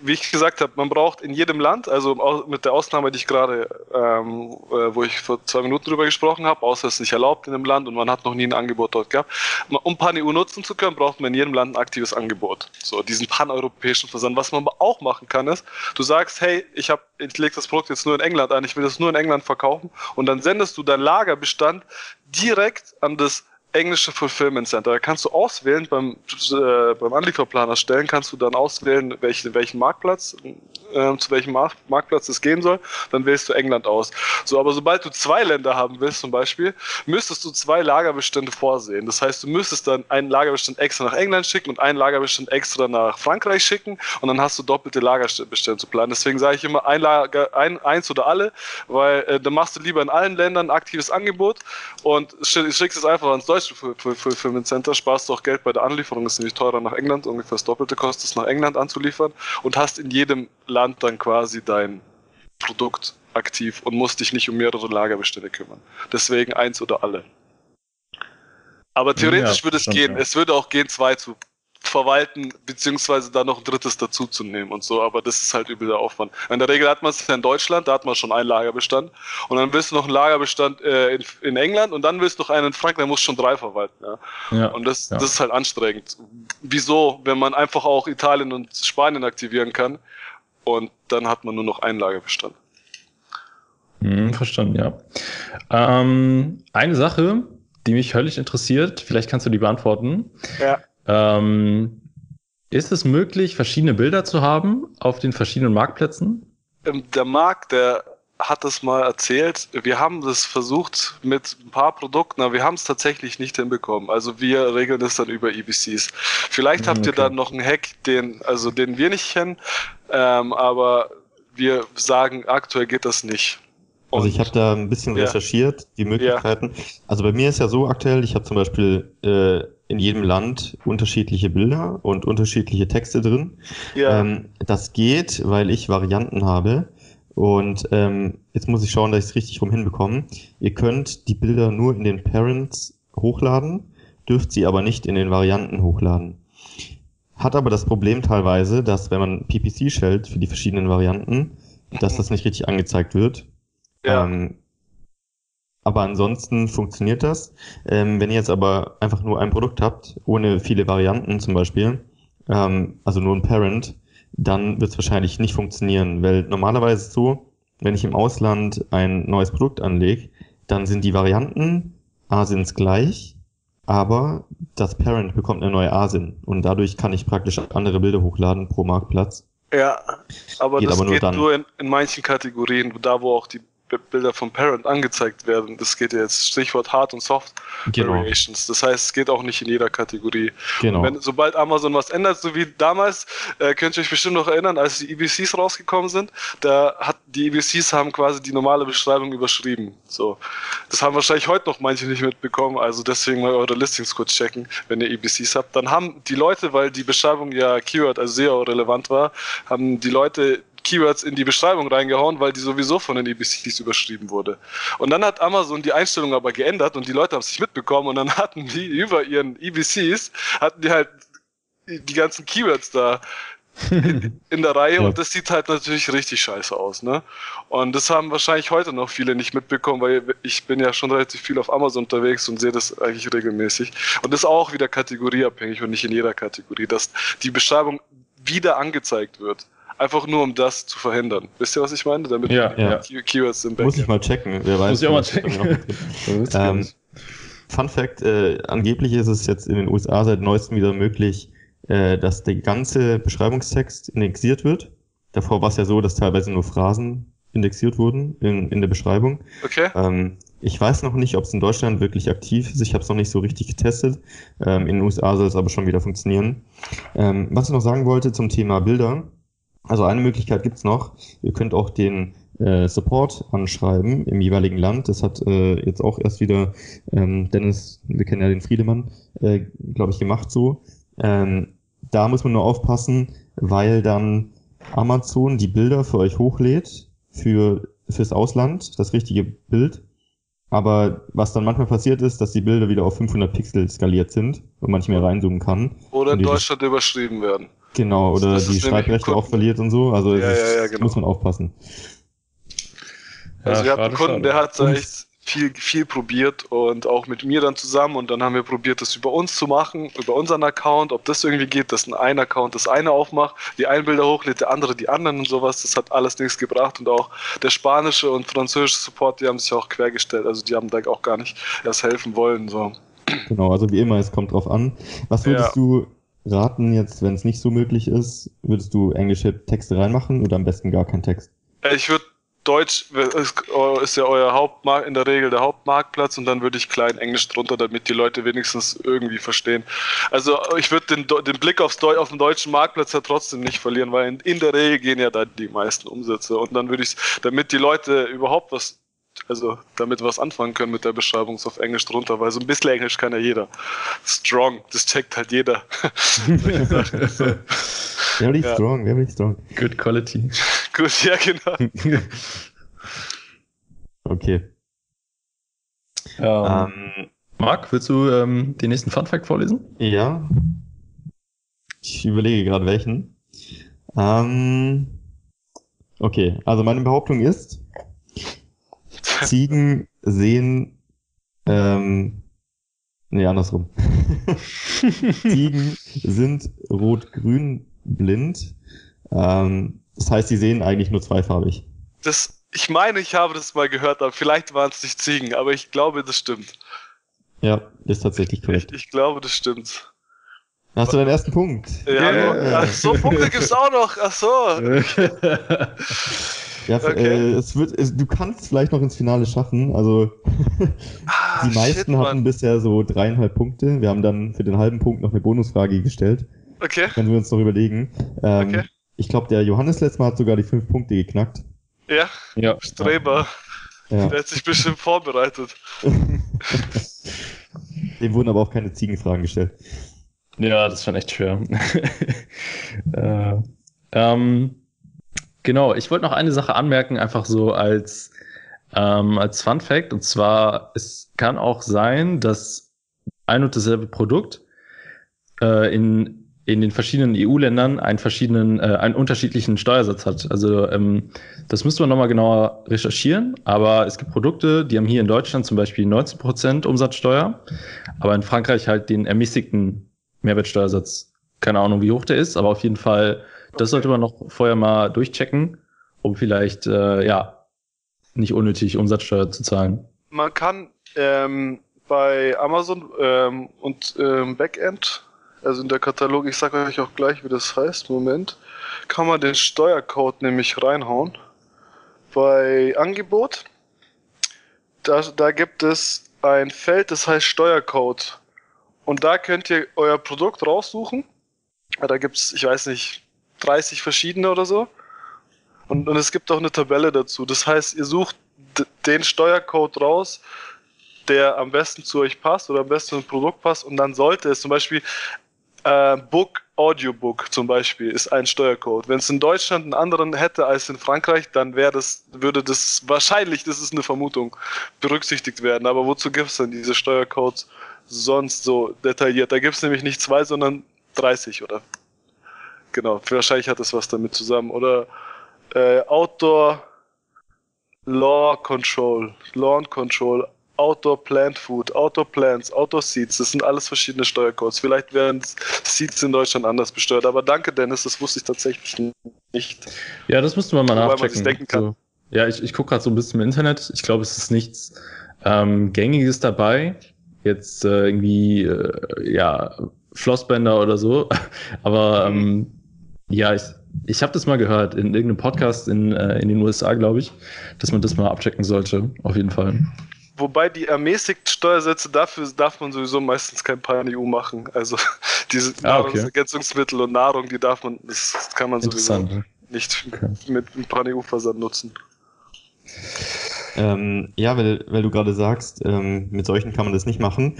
wie ich gesagt habe, man braucht in jedem Land, also mit der Ausnahme, die ich gerade, ähm, äh, wo ich vor zwei Minuten drüber gesprochen habe, außer es ist nicht erlaubt in einem Land und man hat noch nie ein Angebot dort gehabt. Um PanEU nutzen zu können, braucht man in jedem Land ein aktives Angebot. So, diesen paneuropäischen Versand. Was man aber auch machen kann, ist, du sagst, hey, ich habe, ich lege das Produkt jetzt nur in England ein, ich will das nur in England verkaufen und dann sendest du deinen Lagerbestand direkt an das englische Fulfillment Center. Da kannst du auswählen, beim, äh, beim Anlieferplaner stellen, kannst du dann auswählen, welchen, welchen Marktplatz, äh, zu welchem Mark Marktplatz es gehen soll. Dann wählst du England aus. So, aber sobald du zwei Länder haben willst, zum Beispiel, müsstest du zwei Lagerbestände vorsehen. Das heißt, du müsstest dann einen Lagerbestand extra nach England schicken und einen Lagerbestand extra nach Frankreich schicken und dann hast du doppelte Lagerbestände zu planen. Deswegen sage ich immer ein Lager, ein, eins oder alle, weil äh, dann machst du lieber in allen Ländern ein aktives Angebot und schickst es einfach ans Deutsche deutsche Fulfillment Center sparst du auch Geld bei der Anlieferung, ist nämlich teurer nach England, ungefähr das Doppelte kostet es nach England anzuliefern und hast in jedem Land dann quasi dein Produkt aktiv und musst dich nicht um mehrere Lagerbestände kümmern. Deswegen eins oder alle. Aber theoretisch ja, würde es gehen. Ja. Es würde auch gehen, zwei zu verwalten, beziehungsweise da noch ein drittes dazuzunehmen und so, aber das ist halt übel der Aufwand. In der Regel hat man es ja in Deutschland, da hat man schon einen Lagerbestand und dann willst du noch einen Lagerbestand äh, in, in, England und dann willst du noch einen in Frankreich, dann musst du schon drei verwalten. Ja. ja und das, ja. das ist halt anstrengend. Wieso, wenn man einfach auch Italien und Spanien aktivieren kann und dann hat man nur noch einen Lagerbestand. Hm, verstanden, ja. Ähm, eine Sache, die mich völlig interessiert, vielleicht kannst du die beantworten. Ja. Ähm, ist es möglich, verschiedene Bilder zu haben auf den verschiedenen Marktplätzen? Ähm, der Markt, der hat das mal erzählt. Wir haben das versucht mit ein paar Produkten, aber wir haben es tatsächlich nicht hinbekommen. Also wir regeln das dann über EBCs. Vielleicht habt okay. ihr dann noch einen Hack, den, also den wir nicht kennen, ähm, aber wir sagen, aktuell geht das nicht. Und also ich habe da ein bisschen ja. recherchiert, die Möglichkeiten. Ja. Also bei mir ist ja so aktuell, ich habe zum Beispiel äh, in jedem Land unterschiedliche Bilder und unterschiedliche Texte drin. Ja. Ähm, das geht, weil ich Varianten habe. Und ähm, jetzt muss ich schauen, dass ich es richtig rum hinbekomme. Ihr könnt die Bilder nur in den Parents hochladen, dürft sie aber nicht in den Varianten hochladen. Hat aber das Problem teilweise, dass wenn man PPC schellt für die verschiedenen Varianten, dass das nicht richtig angezeigt wird. Ja. Ähm, aber ansonsten funktioniert das. Ähm, wenn ihr jetzt aber einfach nur ein Produkt habt, ohne viele Varianten zum Beispiel, ähm, also nur ein Parent, dann wird es wahrscheinlich nicht funktionieren, weil normalerweise so, wenn ich im Ausland ein neues Produkt anlege, dann sind die Varianten Asins gleich, aber das Parent bekommt eine neue Asin und dadurch kann ich praktisch andere Bilder hochladen pro Marktplatz. Ja, aber geht das aber nur geht dann. nur in, in manchen Kategorien, da wo auch die Bilder vom Parent angezeigt werden. Das geht jetzt Stichwort Hard und Soft genau. Variations. Das heißt, es geht auch nicht in jeder Kategorie. Genau. Wenn, sobald Amazon was ändert, so wie damals, äh, könnt ihr euch bestimmt noch erinnern, als die EBCs rausgekommen sind, da hat die EBCs haben quasi die normale Beschreibung überschrieben. So, das haben wahrscheinlich heute noch manche nicht mitbekommen. Also deswegen mal eure Listings kurz checken, wenn ihr EBCs habt. Dann haben die Leute, weil die Beschreibung ja Keyword, also SEO relevant war, haben die Leute Keywords in die Beschreibung reingehauen, weil die sowieso von den EBCs überschrieben wurde. Und dann hat Amazon die Einstellung aber geändert und die Leute haben es nicht mitbekommen und dann hatten die über ihren EBCs, hatten die halt die ganzen Keywords da in, in der Reihe ja. und das sieht halt natürlich richtig scheiße aus, ne? Und das haben wahrscheinlich heute noch viele nicht mitbekommen, weil ich bin ja schon relativ viel auf Amazon unterwegs und sehe das eigentlich regelmäßig. Und das ist auch wieder kategorieabhängig und nicht in jeder Kategorie, dass die Beschreibung wieder angezeigt wird. Einfach nur, um das zu verhindern. Wisst ihr, was ich meine? Damit ja, ja. Keywords im Backend. Muss ich mal checken. Wer weiß. Muss ich auch mal checken. ähm, Fun Fact, äh, angeblich ist es jetzt in den USA seit neuestem wieder möglich, äh, dass der ganze Beschreibungstext indexiert wird. Davor war es ja so, dass teilweise nur Phrasen indexiert wurden in, in der Beschreibung. Okay. Ähm, ich weiß noch nicht, ob es in Deutschland wirklich aktiv ist. Ich habe es noch nicht so richtig getestet. Ähm, in den USA soll es aber schon wieder funktionieren. Ähm, was ich noch sagen wollte zum Thema Bilder. Also eine Möglichkeit gibt's noch. Ihr könnt auch den äh, Support anschreiben im jeweiligen Land. Das hat äh, jetzt auch erst wieder ähm, Dennis, wir kennen ja den Friedemann, äh, glaube ich, gemacht so. Ähm, da muss man nur aufpassen, weil dann Amazon die Bilder für euch hochlädt für fürs Ausland, das richtige Bild. aber was dann manchmal passiert ist, dass die Bilder wieder auf 500 Pixel skaliert sind und man nicht mehr reinzoomen kann. Oder in Deutschland überschrieben werden. Genau, oder die Schreibrechte auch verliert und so. Also ja, ja, ja, genau. muss man aufpassen. Also wir hatten einen Kunden, der hat echt viel, viel probiert und auch mit mir dann zusammen und dann haben wir probiert, das über uns zu machen, über unseren Account, ob das irgendwie geht, dass ein Account das eine aufmacht, die einen Bilder hochlädt, der andere die anderen und sowas, das hat alles nichts gebracht und auch der spanische und französische Support, die haben sich auch quergestellt, also die haben da auch gar nicht erst helfen wollen, so. Genau, also wie immer, es kommt drauf an. Was würdest ja. du raten jetzt, wenn es nicht so möglich ist, würdest du englische Texte reinmachen oder am besten gar keinen Text? Ich würde Deutsch ist ja euer Hauptmarkt, in der Regel der Hauptmarktplatz und dann würde ich klein Englisch drunter, damit die Leute wenigstens irgendwie verstehen. Also ich würde den, den Blick aufs Deu auf den deutschen Marktplatz ja trotzdem nicht verlieren, weil in, in der Regel gehen ja da die meisten Umsätze und dann würde ich, damit die Leute überhaupt was, also damit was anfangen können mit der Beschreibung auf Englisch drunter, weil so ein bisschen Englisch kann ja jeder. Strong, das checkt halt jeder. very ja. strong, very strong. Good quality. Gut, ja, genau. okay. Ähm, ähm, Marc, willst du ähm, den nächsten Fun Fact vorlesen? Ja. Ich überlege gerade welchen. Ähm, okay, also meine Behauptung ist, Ziegen sehen, ähm, nee, andersrum. Ziegen sind rot-grün blind. Ähm, das heißt, sie sehen eigentlich nur zweifarbig. Das, ich meine, ich habe das mal gehört, aber vielleicht waren es nicht Ziegen, aber ich glaube, das stimmt. Ja, ist tatsächlich korrekt. Ich, ich glaube, das stimmt. Hast du deinen ersten Punkt? Ja, yeah. ach so, Punkte gibt's auch noch. Ach so. ja, okay. äh, es wird, es, du kannst vielleicht noch ins Finale schaffen. Also ah, die meisten shit, hatten bisher so dreieinhalb Punkte. Wir haben dann für den halben Punkt noch eine Bonusfrage gestellt. Okay. Können wir uns noch überlegen. Ähm, okay. Ich glaube, der Johannes letztes Mal hat sogar die fünf Punkte geknackt. Ja, ja. Streber. Ja. Der hat sich bestimmt vorbereitet. Dem wurden aber auch keine Ziegenfragen gestellt. Ja, das war echt schwer. äh, ähm, genau, ich wollte noch eine Sache anmerken, einfach so als, ähm, als Fun Fact. Und zwar, es kann auch sein, dass ein und dasselbe Produkt äh, in in den verschiedenen EU-Ländern einen verschiedenen, äh, einen unterschiedlichen Steuersatz hat. Also ähm, das müsste man nochmal genauer recherchieren, aber es gibt Produkte, die haben hier in Deutschland zum Beispiel 19% Umsatzsteuer, aber in Frankreich halt den ermäßigten Mehrwertsteuersatz. Keine Ahnung, wie hoch der ist, aber auf jeden Fall, das sollte man noch vorher mal durchchecken, um vielleicht äh, ja nicht unnötig Umsatzsteuer zu zahlen. Man kann ähm, bei Amazon ähm, und ähm, Backend also in der Katalog, ich sage euch auch gleich, wie das heißt, Moment, kann man den Steuercode nämlich reinhauen. Bei Angebot, da, da gibt es ein Feld, das heißt Steuercode. Und da könnt ihr euer Produkt raussuchen. Da gibt es, ich weiß nicht, 30 verschiedene oder so. Und, und es gibt auch eine Tabelle dazu. Das heißt, ihr sucht den Steuercode raus, der am besten zu euch passt oder am besten zum Produkt passt. Und dann sollte es zum Beispiel äh, Book, Audiobook zum Beispiel ist ein Steuercode. Wenn es in Deutschland einen anderen hätte als in Frankreich, dann wäre das, würde das wahrscheinlich, das ist eine Vermutung, berücksichtigt werden. Aber wozu gibt es denn diese Steuercodes sonst so detailliert? Da gibt es nämlich nicht zwei, sondern 30 oder genau. Wahrscheinlich hat das was damit zusammen. Oder äh, Outdoor Law Control, Lawn Control, Outdoor Plant Food, Outdoor Plants, Outdoor Seeds, das sind alles verschiedene Steuercodes. Vielleicht werden Seeds in Deutschland anders besteuert, aber danke Dennis, das wusste ich tatsächlich nicht. Ja, das müsste man mal nachchecken. Man denken kann. So, ja, ich, ich gucke gerade so ein bisschen im Internet. Ich glaube, es ist nichts ähm, Gängiges dabei. Jetzt äh, irgendwie, äh, ja, Flossbänder oder so. aber ähm, ja, ich, ich habe das mal gehört in irgendeinem Podcast in, äh, in den USA, glaube ich, dass man das mal abchecken sollte. Auf jeden Fall. Wobei die ermäßigten Steuersätze dafür darf man sowieso meistens kein Pan-EU machen. Also diese ah, okay. Nahrungsergänzungsmittel und Nahrung, die darf man, das kann man sowieso nicht okay. mit einem Pan-EU-Versand nutzen. Ähm, ja, weil, weil du gerade sagst, ähm, mit solchen kann man das nicht machen.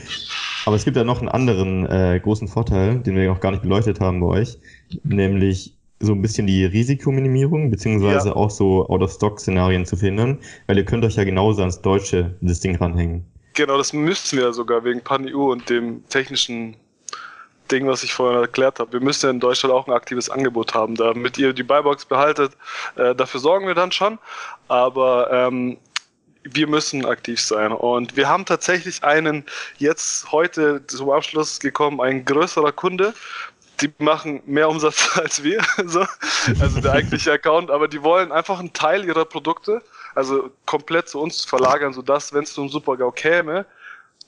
Aber es gibt ja noch einen anderen äh, großen Vorteil, den wir auch gar nicht beleuchtet haben bei euch, nämlich so ein bisschen die Risikominimierung, beziehungsweise ja. auch so Out-of-Stock-Szenarien zu verhindern, weil ihr könnt euch ja genauso ans deutsche Listing ranhängen. Genau, das müssen wir sogar wegen PanEU und dem technischen Ding, was ich vorhin erklärt habe. Wir müssen ja in Deutschland auch ein aktives Angebot haben, damit ihr die Buybox behaltet. Äh, dafür sorgen wir dann schon, aber ähm, wir müssen aktiv sein. Und wir haben tatsächlich einen jetzt heute zum Abschluss gekommen, ein größerer Kunde. Die machen mehr Umsatz als wir, so. also der eigentliche Account, aber die wollen einfach einen Teil ihrer Produkte, also komplett zu uns verlagern, sodass, wenn es zum Supergau käme,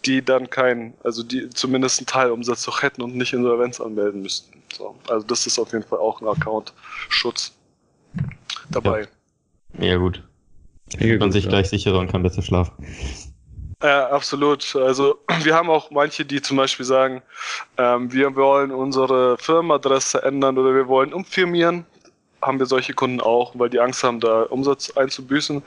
die dann keinen, also die zumindest einen Teilumsatz noch hätten und nicht Insolvenz anmelden müssten. So. Also das ist auf jeden Fall auch ein Account-Schutz dabei. Ja, ja gut. Fühlt man sich ja. gleich sicherer und kann besser schlafen. Ja, absolut. Also wir haben auch manche, die zum Beispiel sagen, ähm, wir wollen unsere Firmenadresse ändern oder wir wollen umfirmieren haben wir solche Kunden auch, weil die Angst haben, da Umsatz einzubüßen.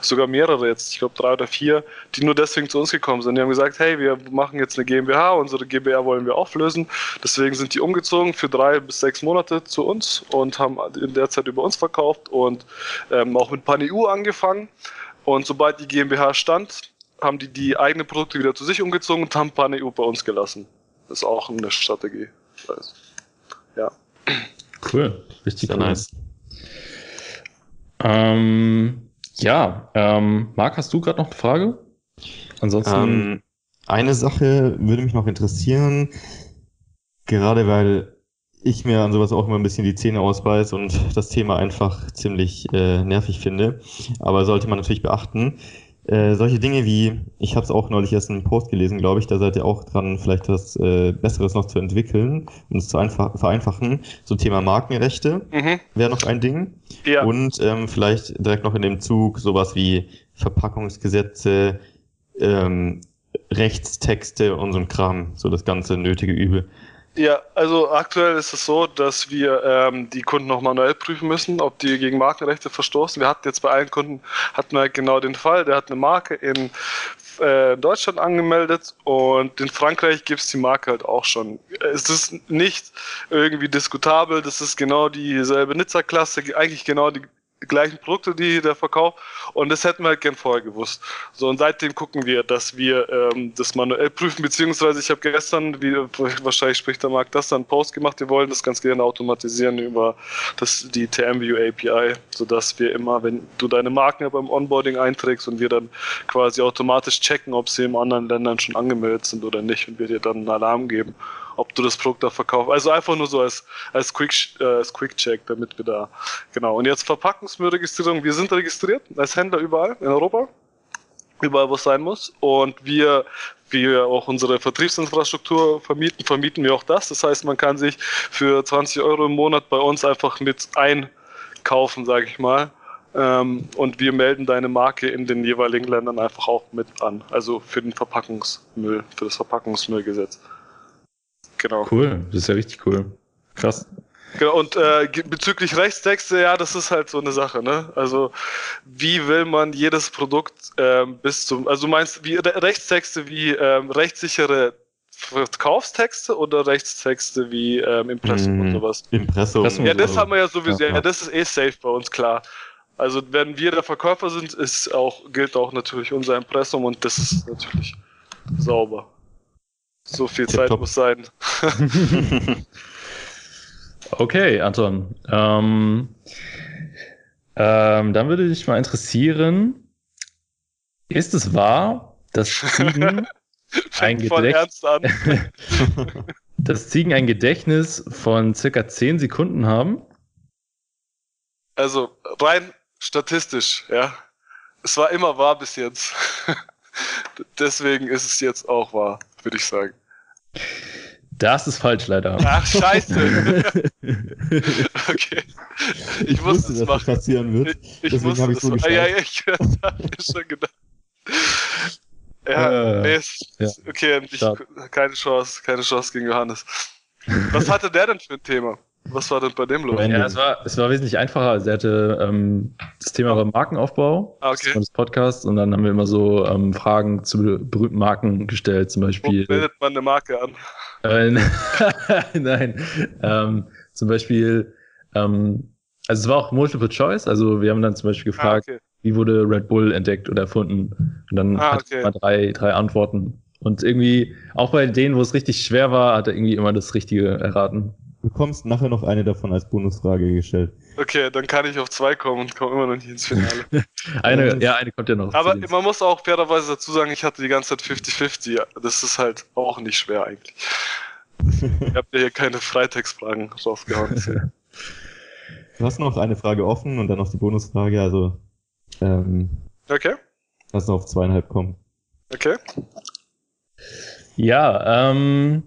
Sogar mehrere jetzt, ich glaube drei oder vier, die nur deswegen zu uns gekommen sind. Die haben gesagt, hey, wir machen jetzt eine GmbH, unsere GbR wollen wir auflösen. Deswegen sind die umgezogen für drei bis sechs Monate zu uns und haben in der Zeit über uns verkauft und ähm, auch mit PanEU angefangen. Und sobald die GmbH stand, haben die die eigenen Produkte wieder zu sich umgezogen und haben PanEU bei uns gelassen. Das ist auch eine Strategie. Also, ja. Cool, richtig cool. nice. Ähm, ja, ähm, Marc, hast du gerade noch eine Frage? Ansonsten. Ähm, eine Sache würde mich noch interessieren, gerade weil ich mir an sowas auch immer ein bisschen die Zähne ausbeiß und das Thema einfach ziemlich äh, nervig finde. Aber sollte man natürlich beachten. Äh, solche Dinge wie, ich habe es auch neulich erst in einem Post gelesen, glaube ich, da seid ihr auch dran, vielleicht was äh, Besseres noch zu entwickeln und es zu vereinfachen. So Thema Markenrechte mhm. wäre noch ein Ding. Ja. Und ähm, vielleicht direkt noch in dem Zug sowas wie Verpackungsgesetze, ähm, Rechtstexte und so ein Kram, so das ganze nötige Übel. Ja, also aktuell ist es so, dass wir ähm, die Kunden noch manuell prüfen müssen, ob die gegen Markenrechte verstoßen. Wir hatten jetzt bei allen Kunden hatten wir genau den Fall, der hat eine Marke in äh, Deutschland angemeldet und in Frankreich gibt es die Marke halt auch schon. Es ist nicht irgendwie diskutabel, das ist genau dieselbe Nizza-Klasse, eigentlich genau die gleichen Produkte, die der verkauft. Und das hätten wir halt gern vorher gewusst. So, und seitdem gucken wir, dass wir ähm, das manuell prüfen, beziehungsweise ich habe gestern, wie wahrscheinlich spricht der Markt das, dann Post gemacht, wir wollen das ganz gerne automatisieren über das, die TMView API, sodass wir immer, wenn du deine Marken beim Onboarding einträgst und wir dann quasi automatisch checken, ob sie in anderen Ländern schon angemeldet sind oder nicht und wir dir dann einen Alarm geben ob du das Produkt da verkaufst. Also einfach nur so als, als Quick, äh, als Quick Check, damit wir da, genau. Und jetzt Verpackungsmüllregistrierung. Wir sind registriert als Händler überall in Europa. Überall, wo es sein muss. Und wir, wie wir auch unsere Vertriebsinfrastruktur vermieten, vermieten wir auch das. Das heißt, man kann sich für 20 Euro im Monat bei uns einfach mit einkaufen, sage ich mal. Ähm, und wir melden deine Marke in den jeweiligen Ländern einfach auch mit an. Also für den Verpackungsmüll, für das Verpackungsmüllgesetz. Genau. Cool, das ist ja richtig cool. Krass. Genau, und äh, bezüglich Rechtstexte, ja, das ist halt so eine Sache, ne? Also, wie will man jedes Produkt ähm, bis zum, also du meinst wie Rechtstexte wie ähm, rechtssichere Verkaufstexte oder Rechtstexte wie ähm, Impressum mm, und sowas? Impressum. Ja, das haben wir ja sowieso, ja, ja, das ist eh safe bei uns, klar. Also, wenn wir der Verkäufer sind, ist auch, gilt auch natürlich unser Impressum und das ist natürlich sauber. So viel Tip Zeit top. muss sein. okay, Anton. Ähm, ähm, dann würde dich mal interessieren, ist es wahr, dass Ziegen ein Gedächtnis dass Ziegen ein Gedächtnis von circa 10 Sekunden haben? Also rein statistisch, ja. Es war immer wahr bis jetzt. Deswegen ist es jetzt auch wahr würde ich sagen. Das ist falsch, leider. Ach, scheiße. okay. Ich, ich wusste, dass das passieren wird. Ich, ich Deswegen habe ich so geschaut. Ja, ja, ich habe mir schon gedacht. Ja, äh, nee, ja. okay, ich, keine Chance, keine Chance gegen Johannes. Was hatte der denn für ein Thema? Was war denn bei dem los? Ja, es war, es war wesentlich einfacher. Also er hatte ähm, das Thema war Markenaufbau ah, okay. des Podcasts und dann haben wir immer so ähm, Fragen zu berühmten Marken gestellt, zum Beispiel. Wo bildet man eine Marke an? Äh, nein, ähm, zum Beispiel Ähm, also es war auch Multiple Choice. Also wir haben dann zum Beispiel ah, gefragt, ah, okay. wie wurde Red Bull entdeckt oder erfunden? Und dann ah, okay. hat man drei, drei Antworten. Und irgendwie, auch bei denen, wo es richtig schwer war, hat er irgendwie immer das Richtige erraten. Du bekommst nachher noch eine davon als Bonusfrage gestellt. Okay, dann kann ich auf zwei kommen und komme immer noch nicht ins Finale. eine, ja, eine kommt ja noch. Aber man muss auch fairerweise dazu sagen, ich hatte die ganze Zeit 50-50. Das ist halt auch nicht schwer eigentlich. ich habe ja hier keine Freitextfragen rausgehauen. Du hast noch eine Frage offen und dann noch die Bonusfrage, also ähm, Okay. Lass noch auf zweieinhalb kommen. Okay. Ja, ähm,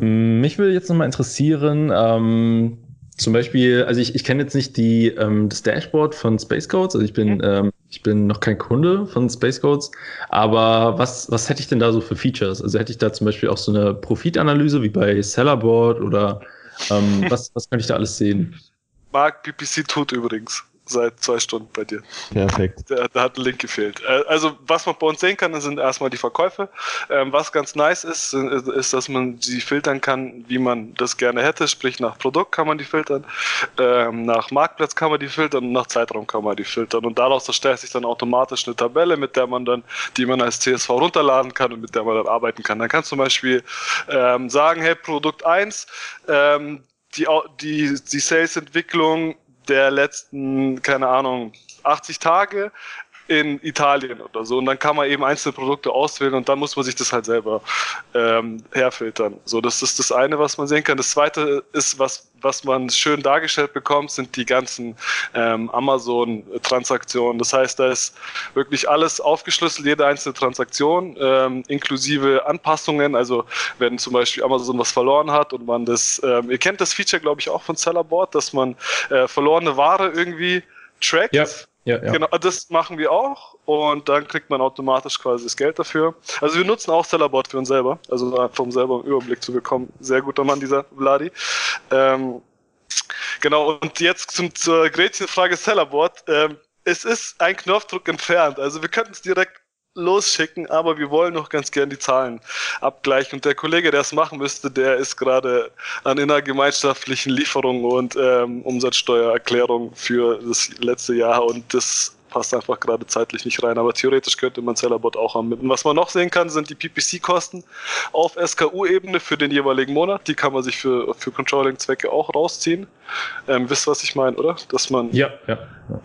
mich würde jetzt nochmal interessieren, ähm, zum Beispiel, also ich, ich kenne jetzt nicht die, ähm, das Dashboard von Space Codes, also ich bin, ähm, ich bin noch kein Kunde von Space Codes, aber was, was hätte ich denn da so für Features? Also hätte ich da zum Beispiel auch so eine Profitanalyse wie bei Sellerboard oder ähm, was, was kann ich da alles sehen? Mark PPC tut übrigens seit zwei Stunden bei dir. Perfekt. Da, da hat ein Link gefehlt. Äh, also, was man bei uns sehen kann, sind erstmal die Verkäufe. Ähm, was ganz nice ist, ist, dass man sie filtern kann, wie man das gerne hätte. Sprich, nach Produkt kann man die filtern, ähm, nach Marktplatz kann man die filtern und nach Zeitraum kann man die filtern. Und daraus erstellt sich dann automatisch eine Tabelle, mit der man dann, die man als CSV runterladen kann und mit der man dann arbeiten kann. Dann kannst du zum Beispiel ähm, sagen, hey, Produkt 1, ähm, die, die, die Sales-Entwicklung der letzten, keine Ahnung, 80 Tage in Italien oder so. Und dann kann man eben einzelne Produkte auswählen und dann muss man sich das halt selber ähm, herfiltern. So, das ist das eine, was man sehen kann. Das zweite ist, was, was man schön dargestellt bekommt, sind die ganzen ähm, Amazon-Transaktionen. Das heißt, da ist wirklich alles aufgeschlüsselt, jede einzelne Transaktion, ähm, inklusive Anpassungen. Also wenn zum Beispiel Amazon was verloren hat und man das, ähm, ihr kennt das Feature, glaube ich, auch von Sellerboard, dass man äh, verlorene Ware irgendwie trackt. Ja ja, ja. Genau, das machen wir auch und dann kriegt man automatisch quasi das Geld dafür. Also wir nutzen auch Sellerboard für uns selber, also einfach um selber einen Überblick zu bekommen. Sehr guter Mann, dieser Vladi. Ähm, genau, und jetzt zum, zur Gretchenfrage Sellerboard. Ähm, es ist ein Knopfdruck entfernt, also wir könnten es direkt losschicken, aber wir wollen noch ganz gern die Zahlen abgleichen. Und der Kollege, der es machen müsste, der ist gerade an einer gemeinschaftlichen Lieferung und ähm, Umsatzsteuererklärung für das letzte Jahr und das passt einfach gerade zeitlich nicht rein. Aber theoretisch könnte man Sellerbot auch anbinden. Was man noch sehen kann, sind die PPC-Kosten auf SKU-Ebene für den jeweiligen Monat. Die kann man sich für, für Controlling-Zwecke auch rausziehen. Ähm, wisst, was ich meine, oder? Dass man. Ja, ja.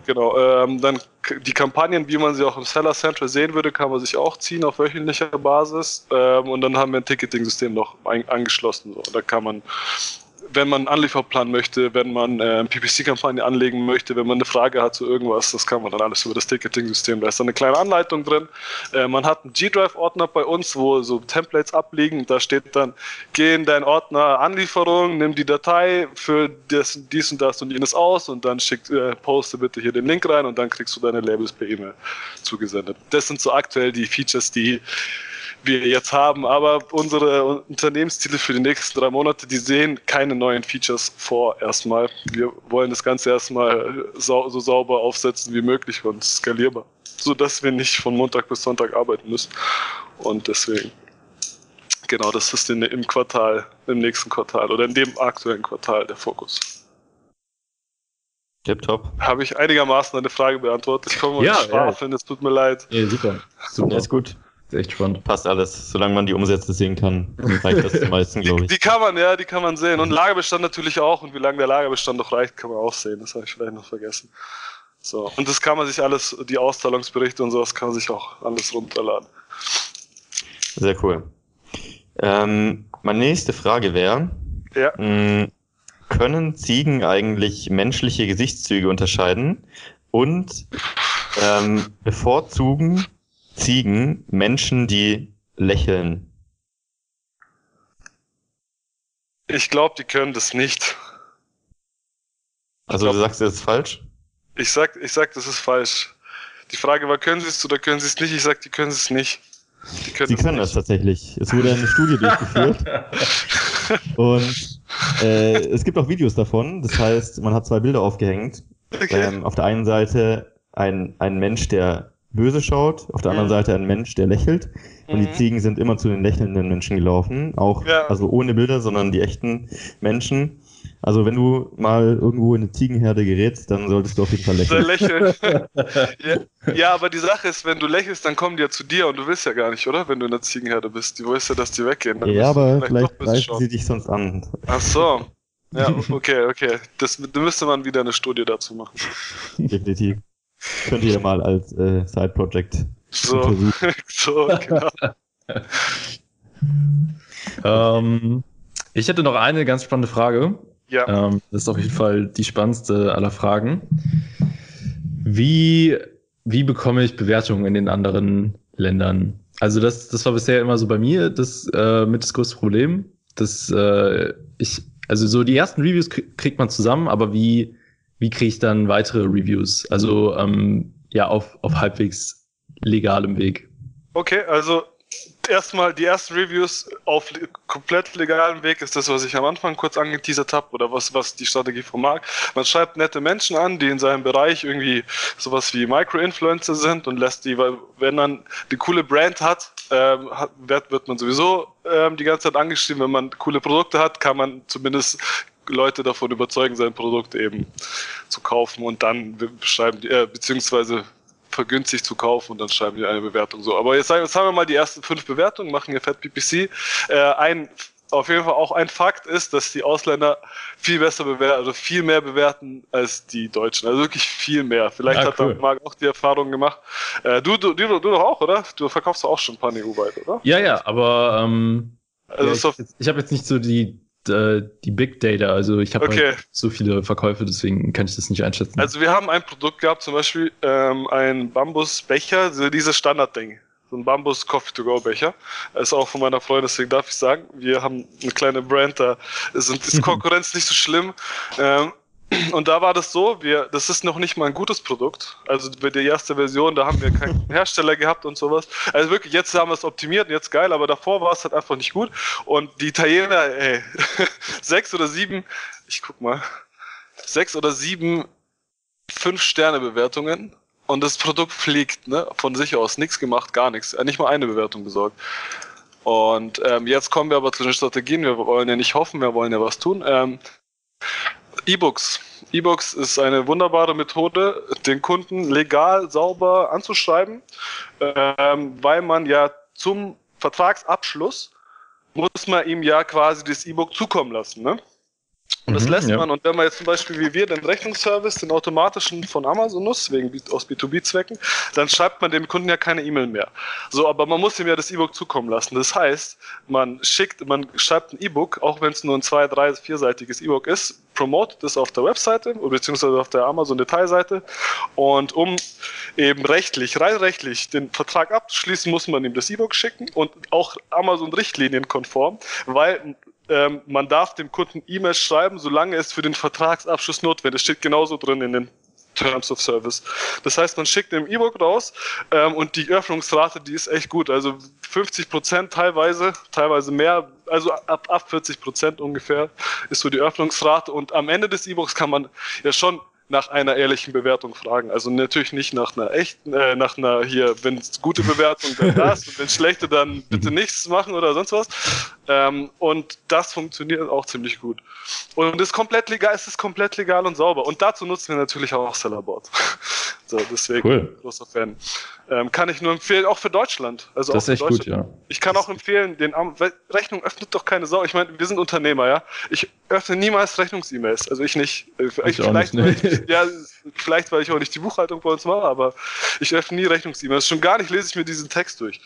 Genau. Ähm, dann die Kampagnen, wie man sie auch im Seller Central sehen würde, kann man sich auch ziehen auf wöchentlicher Basis. Ähm, und dann haben wir ein Ticketing-System noch ein, angeschlossen. So. Da kann man wenn man einen Anlieferplan möchte, wenn man äh, PPC-Kampagne anlegen möchte, wenn man eine Frage hat zu irgendwas, das kann man dann alles über das Ticketing-System. Da ist dann eine kleine Anleitung drin. Äh, man hat einen G-Drive-Ordner bei uns, wo so Templates abliegen. Da steht dann, geh in deinen Ordner Anlieferung, nimm die Datei für das, dies und das und jenes aus und dann schick, äh, poste bitte hier den Link rein und dann kriegst du deine Labels per E-Mail zugesendet. Das sind so aktuell die Features, die wir jetzt haben. Aber unsere Unternehmensziele für die nächsten drei Monate, die sehen keine neuen Features vor erstmal. Wir wollen das Ganze erstmal so, so sauber aufsetzen wie möglich und skalierbar, sodass wir nicht von Montag bis Sonntag arbeiten müssen. Und deswegen, genau, das ist in, im Quartal, im nächsten Quartal oder in dem aktuellen Quartal der Fokus. Tipptopp. Habe ich einigermaßen eine Frage beantwortet. Ich komme mal ja, schwafeln, ja. es tut mir leid. Ja, super. Super. Ja, ist echt spannend. Passt alles. Solange man die Umsätze sehen kann, reicht das zum meisten, glaube ich. Die, die, kann man, ja, die kann man sehen. Und Lagerbestand natürlich auch. Und wie lange der Lagerbestand noch reicht, kann man auch sehen. Das habe ich vielleicht noch vergessen. So. Und das kann man sich alles, die Auszahlungsberichte und sowas kann man sich auch alles runterladen. Sehr cool. Ähm, meine nächste Frage wäre, ja. Hm, können Ziegen eigentlich menschliche Gesichtszüge unterscheiden und ähm, bevorzugen Ziegen Menschen, die lächeln? Ich glaube, die können das nicht. Also glaub, du sagst jetzt falsch? Ich sag, ich sag, das ist falsch. Die Frage war, können sie es oder können sie es nicht? Ich sag, die können es nicht. Die können sie können das tatsächlich. Es wurde eine Studie durchgeführt. und äh, es gibt auch Videos davon. Das heißt, man hat zwei Bilder aufgehängt. Okay. Ähm, auf der einen Seite ein, ein Mensch, der böse schaut, auf der anderen mhm. Seite ein Mensch, der lächelt. Und mhm. die Ziegen sind immer zu den lächelnden Menschen gelaufen. Auch, ja. also ohne Bilder, sondern die echten Menschen. Also wenn du mal irgendwo in eine Ziegenherde gerätst, dann solltest du auf jeden Fall lächeln. lächeln. ja, ja, aber die Sache ist, wenn du lächelst, dann kommen die ja zu dir und du willst ja gar nicht, oder? Wenn du in der Ziegenherde bist. Die willst ja, dass die weggehen. Dann ja, aber vielleicht, vielleicht reißen sie dich sonst an. Ach so. Ja, okay, okay. Das, da müsste man wieder eine Studie dazu machen. Definitiv. Könnt ihr mal als äh, Side-Project so, so, genau. ähm, ich hätte noch eine ganz spannende Frage. Ja. Ähm, das ist auf jeden Fall die spannendste aller Fragen. Wie, wie bekomme ich Bewertungen in den anderen Ländern? Also das, das war bisher immer so bei mir das äh, mit das größte Problem. Dass äh, ich, also so die ersten Reviews kriegt man zusammen, aber wie, wie kriege ich dann weitere Reviews? Also ähm, ja, auf, auf halbwegs legalem Weg. Okay, also erstmal die ersten Reviews auf komplett legalem Weg ist das, was ich am Anfang kurz angeteasert habe oder was, was die Strategie vom Markt. Man schreibt nette Menschen an, die in seinem Bereich irgendwie sowas wie Micro-Influencer sind und lässt die, weil wenn man eine coole Brand hat, ähm, wird, wird man sowieso ähm, die ganze Zeit angeschrieben. Wenn man coole Produkte hat, kann man zumindest Leute davon überzeugen, sein Produkt eben zu kaufen und dann beschreiben die, äh, beziehungsweise vergünstigt zu kaufen und dann schreiben wir eine Bewertung so. Aber jetzt, sagen, jetzt haben wir mal die ersten fünf Bewertungen, machen hier Fat PPC. Äh, ein auf jeden Fall auch ein Fakt ist, dass die Ausländer viel besser bewerten, also viel mehr bewerten als die Deutschen. Also wirklich viel mehr. Vielleicht ja, hat cool. Marc auch die Erfahrung gemacht. Äh, du, du, du, du doch auch, oder? Du verkaufst auch schon ein paar EU-weit, oder? Ja, ja, aber ähm, also ja, ich, ich habe jetzt nicht so die äh, die Big Data. Also ich habe okay. halt so viele Verkäufe, deswegen kann ich das nicht einschätzen. Also wir haben ein Produkt gehabt, zum Beispiel ähm, ein Bambusbecher, so dieses Standardding. So ein Bambus Coffee to Go Becher. Das ist auch von meiner Freundin, deswegen darf ich sagen, wir haben eine kleine Brand, da ist Konkurrenz nicht so schlimm. Ähm, und da war das so, wir, das ist noch nicht mal ein gutes Produkt. Also bei der ersten Version, da haben wir keinen Hersteller gehabt und sowas. Also wirklich, jetzt haben wir es optimiert und jetzt geil, aber davor war es halt einfach nicht gut. Und die Italiener, ey, sechs oder sieben, ich guck mal, sechs oder sieben Fünf-Sterne-Bewertungen und das Produkt fliegt, ne, von sich aus. Nichts gemacht, gar nichts. Nicht mal eine Bewertung besorgt. Und ähm, jetzt kommen wir aber zu den Strategien. Wir wollen ja nicht hoffen, wir wollen ja was tun. Ähm, E-Books. E-Books ist eine wunderbare Methode, den Kunden legal sauber anzuschreiben, ähm, weil man ja zum Vertragsabschluss muss man ihm ja quasi das E-Book zukommen lassen. Ne? Und das mhm, lässt ja. man, und wenn man jetzt zum Beispiel wie wir den Rechnungsservice, den automatischen von Amazon nutzt, wegen aus B2B-Zwecken, dann schreibt man dem Kunden ja keine E-Mail mehr. So, aber man muss ihm ja das E-Book zukommen lassen. Das heißt, man schickt, man schreibt ein E-Book, auch wenn es nur ein zwei, drei, vierseitiges E-Book ist, promotet es auf der Webseite beziehungsweise auf der Amazon Detailseite und um eben rechtlich, rein rechtlich den Vertrag abzuschließen, muss man ihm das E-Book schicken und auch Amazon Richtlinien konform, weil ähm, man darf dem Kunden E-Mails schreiben, solange es für den Vertragsabschluss notwendig ist. Steht genauso drin in den Terms of Service. Das heißt, man schickt ein E-Book raus ähm, und die Öffnungsrate, die ist echt gut. Also 50 Prozent teilweise, teilweise mehr, also ab, ab 40 Prozent ungefähr ist so die Öffnungsrate. Und am Ende des E-Books kann man ja schon nach einer ehrlichen Bewertung fragen. Also natürlich nicht nach einer echten, äh, nach einer hier, wenn es gute Bewertung, dann das und wenn schlechte, dann bitte nichts machen oder sonst was. Ähm, und das funktioniert auch ziemlich gut. Und es ist komplett legal, es ist komplett legal und sauber. Und dazu nutzen wir natürlich auch Sellerboard. so, deswegen cool. großer Fan. Ähm, kann ich nur empfehlen, auch für Deutschland. Also das ist echt gut, ja. Ich kann auch empfehlen, den Rechnung öffnet doch keine Sau. Ich meine, wir sind Unternehmer, ja. Ich öffne niemals Rechnungs-E-Mails. Also ich nicht. Äh, ich, ich vielleicht, nicht, ne? ja, vielleicht, weil ich auch nicht die Buchhaltung bei uns mache, aber ich öffne nie Rechnungs-E-Mails. Schon gar nicht lese ich mir diesen Text durch.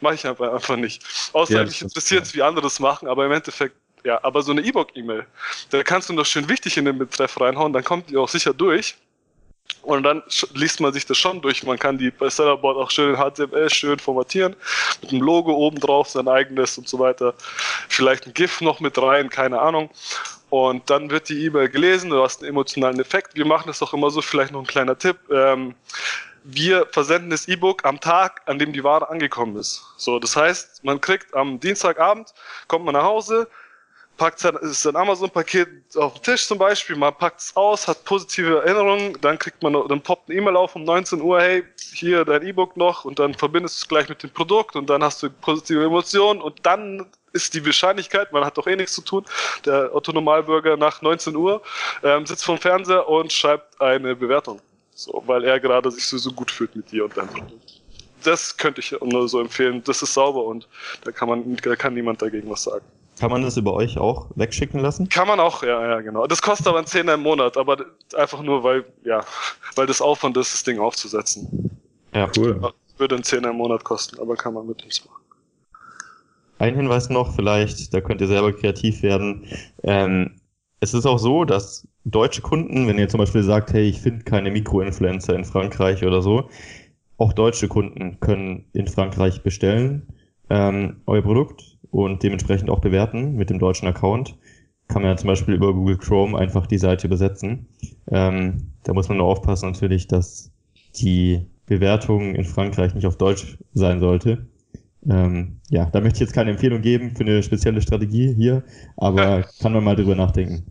Mache ich einfach, einfach nicht. Außer ja, mich interessiert es, wie andere es machen, aber im Endeffekt ja, aber so eine E-Book-E-Mail, da kannst du noch schön wichtig in den Betreff reinhauen, dann kommt die auch sicher durch. Und dann liest man sich das schon durch. Man kann die bei Sellerboard auch schön in HTML schön formatieren. Mit einem Logo oben drauf, sein eigenes und so weiter. Vielleicht ein GIF noch mit rein, keine Ahnung. Und dann wird die E-Mail gelesen, du hast einen emotionalen Effekt. Wir machen das auch immer so, vielleicht noch ein kleiner Tipp. Ähm, wir versenden das E-Book am Tag, an dem die Ware angekommen ist. So, das heißt, man kriegt am Dienstagabend, kommt man nach Hause, packt sein, Amazon-Paket auf den Tisch zum Beispiel, man packt es aus, hat positive Erinnerungen, dann kriegt man, dann poppt eine E-Mail auf um 19 Uhr, hey, hier dein E-Book noch und dann verbindest du es gleich mit dem Produkt und dann hast du positive Emotionen und dann ist die Wahrscheinlichkeit, man hat doch eh nichts zu tun, der Otto Normalbürger nach 19 Uhr ähm, sitzt vom Fernseher und schreibt eine Bewertung. So, weil er gerade sich so, so gut fühlt mit dir und deinem Produkt. Das könnte ich nur so empfehlen. Das ist sauber und da kann man, da kann niemand dagegen was sagen. Kann man das über euch auch wegschicken lassen? Kann man auch, ja, ja, genau. Das kostet aber einen Zehner im Monat, aber einfach nur, weil, ja, weil das Aufwand ist, das Ding aufzusetzen. Ja, cool. Würde einen Zehner im Monat kosten, aber kann man mit uns machen. Ein Hinweis noch, vielleicht, da könnt ihr selber kreativ werden. Ähm, es ist auch so, dass deutsche Kunden, wenn ihr zum Beispiel sagt, hey, ich finde keine Mikroinfluencer in Frankreich oder so, auch deutsche Kunden können in Frankreich bestellen ähm, euer Produkt und dementsprechend auch bewerten mit dem deutschen Account. Kann man ja zum Beispiel über Google Chrome einfach die Seite übersetzen. Ähm, da muss man nur aufpassen natürlich, dass die Bewertung in Frankreich nicht auf Deutsch sein sollte. Ähm, ja, da möchte ich jetzt keine Empfehlung geben für eine spezielle Strategie hier, aber kann man mal drüber nachdenken.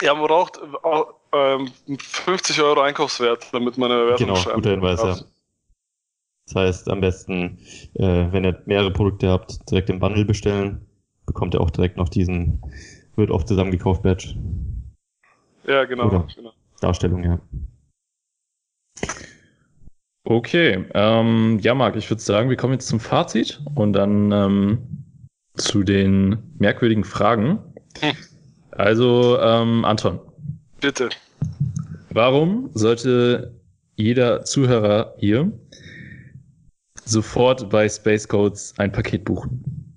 Ja, man braucht äh, 50 Euro Einkaufswert, damit man eine Bewertung Genau, guter Hinweis, ja. Das heißt, am besten, äh, wenn ihr mehrere Produkte habt, direkt im Bundle bestellen. Bekommt ihr auch direkt noch diesen, wird oft zusammengekauft Badge. Ja, genau. Oder genau. Darstellung, ja. Okay, ähm, ja, Marc, ich würde sagen, wir kommen jetzt zum Fazit und dann ähm, zu den merkwürdigen Fragen. Hm. Also, ähm, Anton. Bitte. Warum sollte jeder Zuhörer hier sofort bei Space Codes ein Paket buchen?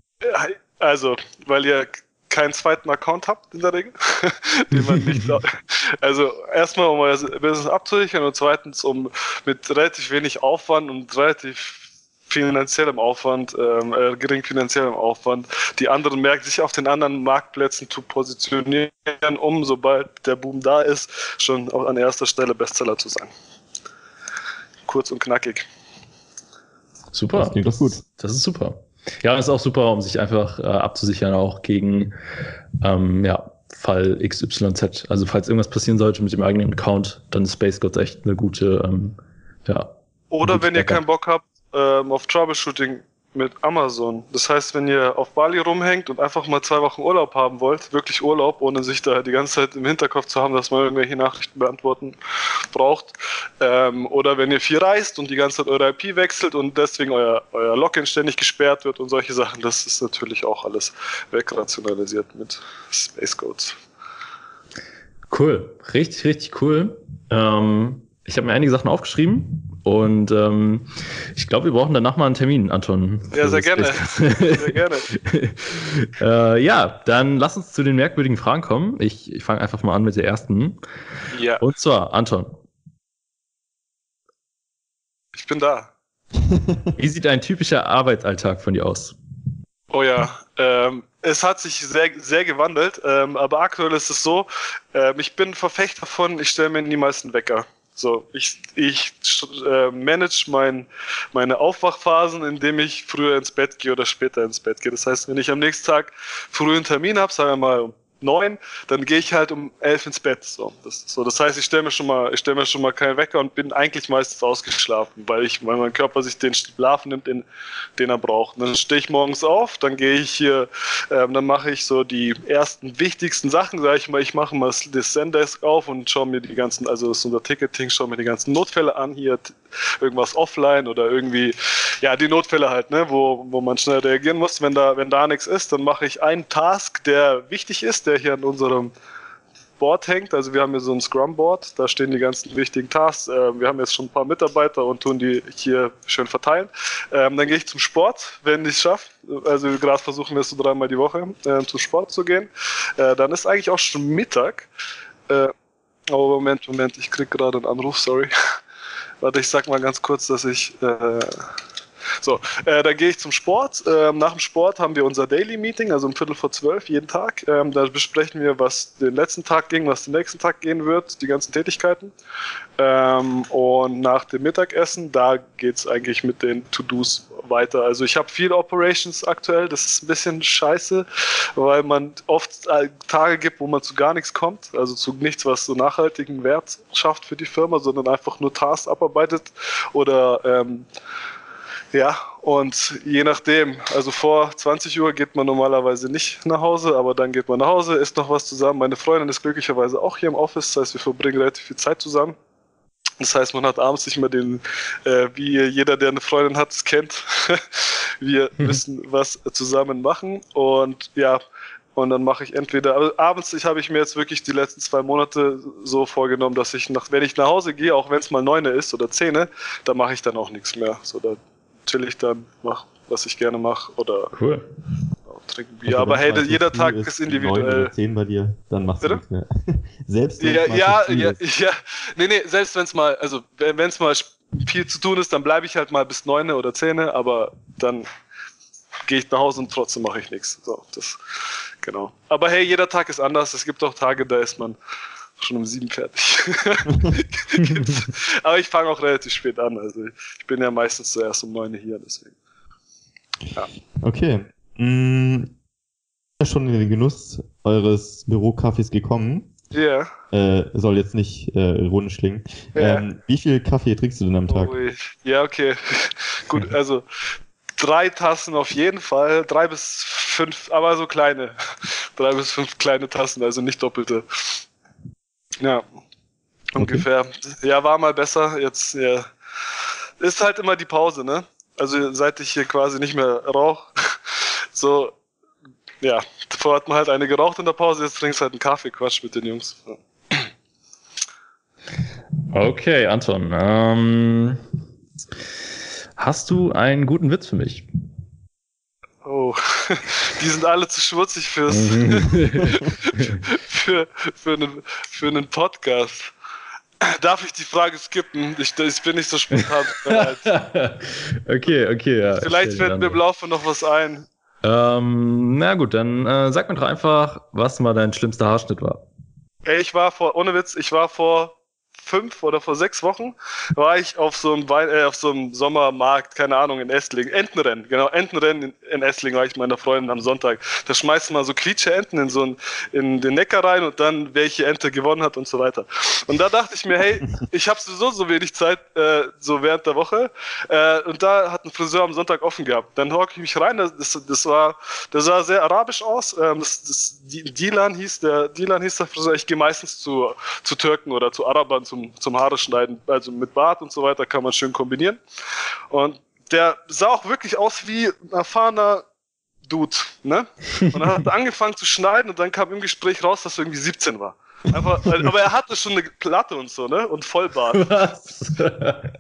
Also, weil ihr keinen zweiten Account habt in der Regel, den man nicht. also erstmal, um euer Business abzusichern und zweitens, um mit relativ wenig Aufwand und relativ finanziellem Aufwand, ähm, äh, gering finanziellem Aufwand, die anderen Märkte sich auf den anderen Marktplätzen zu positionieren, um, sobald der Boom da ist, schon an erster Stelle Bestseller zu sein. Kurz und knackig. Super. Das klingt doch gut. Das ist super. Ja, das ist auch super, um sich einfach äh, abzusichern, auch gegen ähm, ja, Fall XYZ. Also falls irgendwas passieren sollte mit dem eigenen Account, dann ist Space Gods echt eine gute, ähm, ja. Oder wenn ihr keinen Bock habt ähm, auf Troubleshooting, mit Amazon. Das heißt, wenn ihr auf Bali rumhängt und einfach mal zwei Wochen Urlaub haben wollt, wirklich Urlaub, ohne sich da die ganze Zeit im Hinterkopf zu haben, dass man irgendwelche Nachrichten beantworten braucht, ähm, oder wenn ihr viel reist und die ganze Zeit eure IP wechselt und deswegen euer, euer Login ständig gesperrt wird und solche Sachen, das ist natürlich auch alles wegrationalisiert mit Space Codes. Cool, richtig, richtig cool. Ähm, ich habe mir einige Sachen aufgeschrieben und ähm, ich glaube, wir brauchen danach mal einen Termin, Anton. Ja, sehr gerne. sehr gerne. äh, ja, dann lass uns zu den merkwürdigen Fragen kommen. Ich, ich fange einfach mal an mit der ersten. Ja. Und zwar, Anton. Ich bin da. Wie sieht ein typischer Arbeitsalltag von dir aus? Oh ja, ähm, es hat sich sehr, sehr gewandelt, ähm, aber aktuell ist es so, ähm, ich bin Verfechter von, ich stelle mir nie meisten Wecker. So, ich, ich äh, manage mein, meine Aufwachphasen, indem ich früher ins Bett gehe oder später ins Bett gehe. Das heißt, wenn ich am nächsten Tag früh einen Termin habe, sagen wir mal neun, dann gehe ich halt um elf ins Bett. So, das, so, das heißt, ich stelle mir schon mal, ich stelle mir schon mal keinen Wecker und bin eigentlich meistens ausgeschlafen, weil ich, weil mein Körper sich den Schlaf nimmt, den, den er braucht. Und dann stehe ich morgens auf, dann gehe ich hier, ähm, dann mache ich so die ersten wichtigsten Sachen, sage ich mal, ich mache mal das Zendesk auf und schaue mir die ganzen, also das ist unser Ticketing, schaue mir die ganzen Notfälle an, hier irgendwas offline oder irgendwie, ja, die Notfälle halt, ne, wo, wo man schnell reagieren muss. Wenn da, wenn da nichts ist, dann mache ich einen Task, der wichtig ist, der hier an unserem Board hängt. Also wir haben hier so ein Scrum-Board, da stehen die ganzen wichtigen Tasks. Äh, wir haben jetzt schon ein paar Mitarbeiter und tun die hier schön verteilen. Ähm, dann gehe ich zum Sport, wenn ich es schaffe. Also gerade versuchen wir es so dreimal die Woche äh, zum Sport zu gehen. Äh, dann ist eigentlich auch schon Mittag. Äh, oh, Moment, Moment, ich krieg gerade einen Anruf, sorry. Warte, ich sag mal ganz kurz, dass ich äh, so, äh, dann gehe ich zum Sport. Ähm, nach dem Sport haben wir unser Daily Meeting, also um Viertel vor zwölf jeden Tag. Ähm, da besprechen wir, was den letzten Tag ging, was den nächsten Tag gehen wird, die ganzen Tätigkeiten. Ähm, und nach dem Mittagessen, da geht es eigentlich mit den To-Dos weiter. Also ich habe viele Operations aktuell, das ist ein bisschen scheiße, weil man oft äh, Tage gibt, wo man zu gar nichts kommt, also zu nichts, was so nachhaltigen Wert schafft für die Firma, sondern einfach nur Tasks abarbeitet oder ähm, Ja, und je nachdem, also vor 20 Uhr geht man normalerweise nicht nach Hause, aber dann geht man nach Hause, isst noch was zusammen. Meine Freundin ist glücklicherweise auch hier im Office, das heißt, wir verbringen relativ viel Zeit zusammen. Das heißt, man hat abends nicht mehr den, äh, wie jeder, der eine Freundin hat, es kennt, wir mhm. wissen, was zusammen machen. Und ja, und dann mache ich entweder, also abends ich, habe ich mir jetzt wirklich die letzten zwei Monate so vorgenommen, dass ich, nach, wenn ich nach Hause gehe, auch wenn es mal neune ist oder zehne, dann mache ich dann auch nichts mehr. So, da chill ich dann, mach, was ich gerne mache oder cool. trinken Bier. Also, Aber hey, jeder Tag ist, ist individuell. Neun oder zehn bei dir, dann machst du nichts mehr. selbst ja, ja, ja, ja, nee, nee, selbst wenn es mal, also wenn es mal viel zu tun ist, dann bleibe ich halt mal bis neune oder zehne, aber dann gehe ich nach Hause und trotzdem mache ich nichts. So, das Genau. Aber hey, jeder Tag ist anders. Es gibt auch Tage, da ist man schon um sieben fertig. Aber ich fange auch relativ spät an. Also ich bin ja meistens zuerst um neun hier, deswegen. Ja. Okay. Hm, schon in den Genuss eures Bürokaffees gekommen. Ja. Yeah. Äh, soll jetzt nicht äh, ironisch klingen. Yeah. Ähm, wie viel Kaffee trinkst du denn am Tag? Oh, ja, okay. Gut, also drei Tassen auf jeden Fall, drei bis fünf, aber so kleine, drei bis fünf kleine Tassen, also nicht doppelte. Ja, ungefähr. Okay. Ja, war mal besser. Jetzt ja. ist halt immer die Pause, ne? Also seit ich hier quasi nicht mehr rauche, so ja, vorher hat man halt eine geraucht in der Pause, jetzt trinkst du halt einen Kaffee, Quatsch mit den Jungs. Okay, Anton. Ähm, Hast du einen guten Witz für mich? Oh, die sind alle zu schmutzig fürs für, für, einen, für einen Podcast. Darf ich die Frage skippen? Ich, ich bin nicht so spontan bereit. okay, okay, ja. Vielleicht fällt mir im Laufe noch was ein. Ähm, na gut, dann äh, sag mir doch einfach, was mal dein schlimmster Haarschnitt war. Ey, ich war vor, ohne Witz, ich war vor fünf oder vor sechs Wochen war ich auf so einem, Wein, äh, auf so einem Sommermarkt, keine Ahnung, in Esslingen. Entenrennen, genau, Entenrennen in, in Esslingen war ich meiner Freundin am Sonntag. Da schmeißt man so quietsche Enten in so in den Neckar rein und dann, welche Ente gewonnen hat und so weiter. Und da dachte ich mir, hey, ich habe sowieso so wenig Zeit, äh, so während der Woche. Äh, und da hat ein Friseur am Sonntag offen gehabt. Dann hocke ich mich rein, das, das war, das sah sehr arabisch aus. Ähm, das, das, Dilan hieß der, Dilan hieß der Friseur. Ich gehe meistens zu, zu Türken oder zu Arabern, zu zum, zum Haare schneiden. Also mit Bart und so weiter kann man schön kombinieren. Und der sah auch wirklich aus wie ein erfahrener Dude, ne? Und dann hat er angefangen zu schneiden und dann kam im Gespräch raus, dass er irgendwie 17 war. Einfach, aber er hatte schon eine Platte und so, ne? Und Vollbart. Was?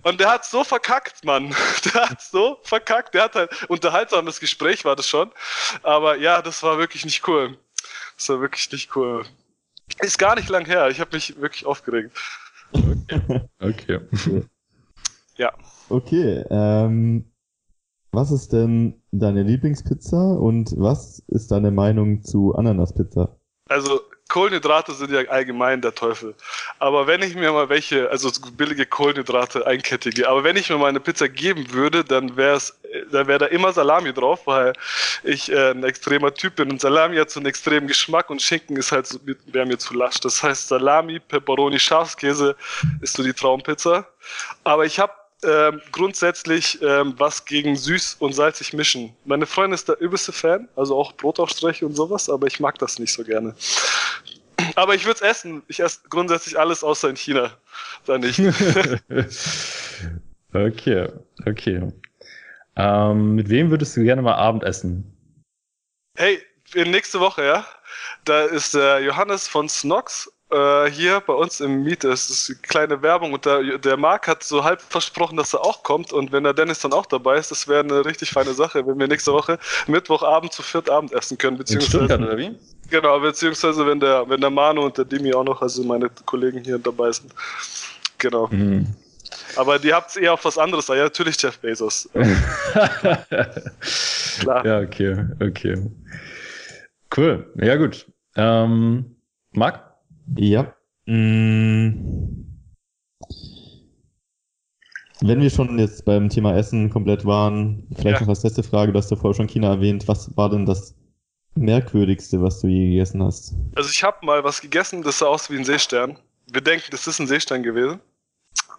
Und der hat so verkackt, Mann. Der hat so verkackt. Der hat halt unterhaltsames Gespräch war das schon. Aber ja, das war wirklich nicht cool. Das war wirklich nicht cool. Ist gar nicht lang her. Ich habe mich wirklich aufgeregt. Okay. okay. ja. Okay. Ähm, was ist denn deine Lieblingspizza und was ist deine Meinung zu Ananaspizza? Also Kohlenhydrate sind ja allgemein der Teufel. Aber wenn ich mir mal welche, also billige Kohlenhydrate einkettige, aber wenn ich mir mal eine Pizza geben würde, dann wäre es, dann wäre da immer Salami drauf, weil ich äh, ein extremer Typ bin und Salami hat so einen extremen Geschmack und Schinken ist halt so, wäre mir zu lasch. Das heißt Salami, Pepperoni, Schafskäse ist so die Traumpizza. Aber ich habe ähm, grundsätzlich ähm, was gegen süß und salzig mischen. Meine Freundin ist der übelste Fan, also auch Brotaufstriche und sowas, aber ich mag das nicht so gerne. Aber ich würde es essen. Ich esse grundsätzlich alles außer in China. Da nicht. okay, okay. Ähm, mit wem würdest du gerne mal Abendessen? Hey, nächste Woche, ja? Da ist der Johannes von Snox äh, hier bei uns im Miete. Es ist eine kleine Werbung und der, der Marc hat so halb versprochen, dass er auch kommt. Und wenn der Dennis dann auch dabei ist, das wäre eine richtig feine Sache, wenn wir nächste Woche Mittwochabend zu viert Abend essen können. Beziehungsweise, In oder wie? Genau, beziehungsweise wenn der, wenn der Manu und der Dimi auch noch, also meine Kollegen hier dabei sind. Genau. Mhm. Aber die habt eher auf was anderes, ja, natürlich Jeff Bezos. Klar. Ja, okay, okay. Cool. Ja, gut. Ähm, Marc? Ja. Mm. Wenn wir schon jetzt beim Thema Essen komplett waren, vielleicht ja. noch als letzte Frage, du hast ja vorher schon China erwähnt, was war denn das merkwürdigste, was du je gegessen hast? Also ich habe mal was gegessen, das sah aus wie ein Seestern. Wir denken, das ist ein Seestern gewesen.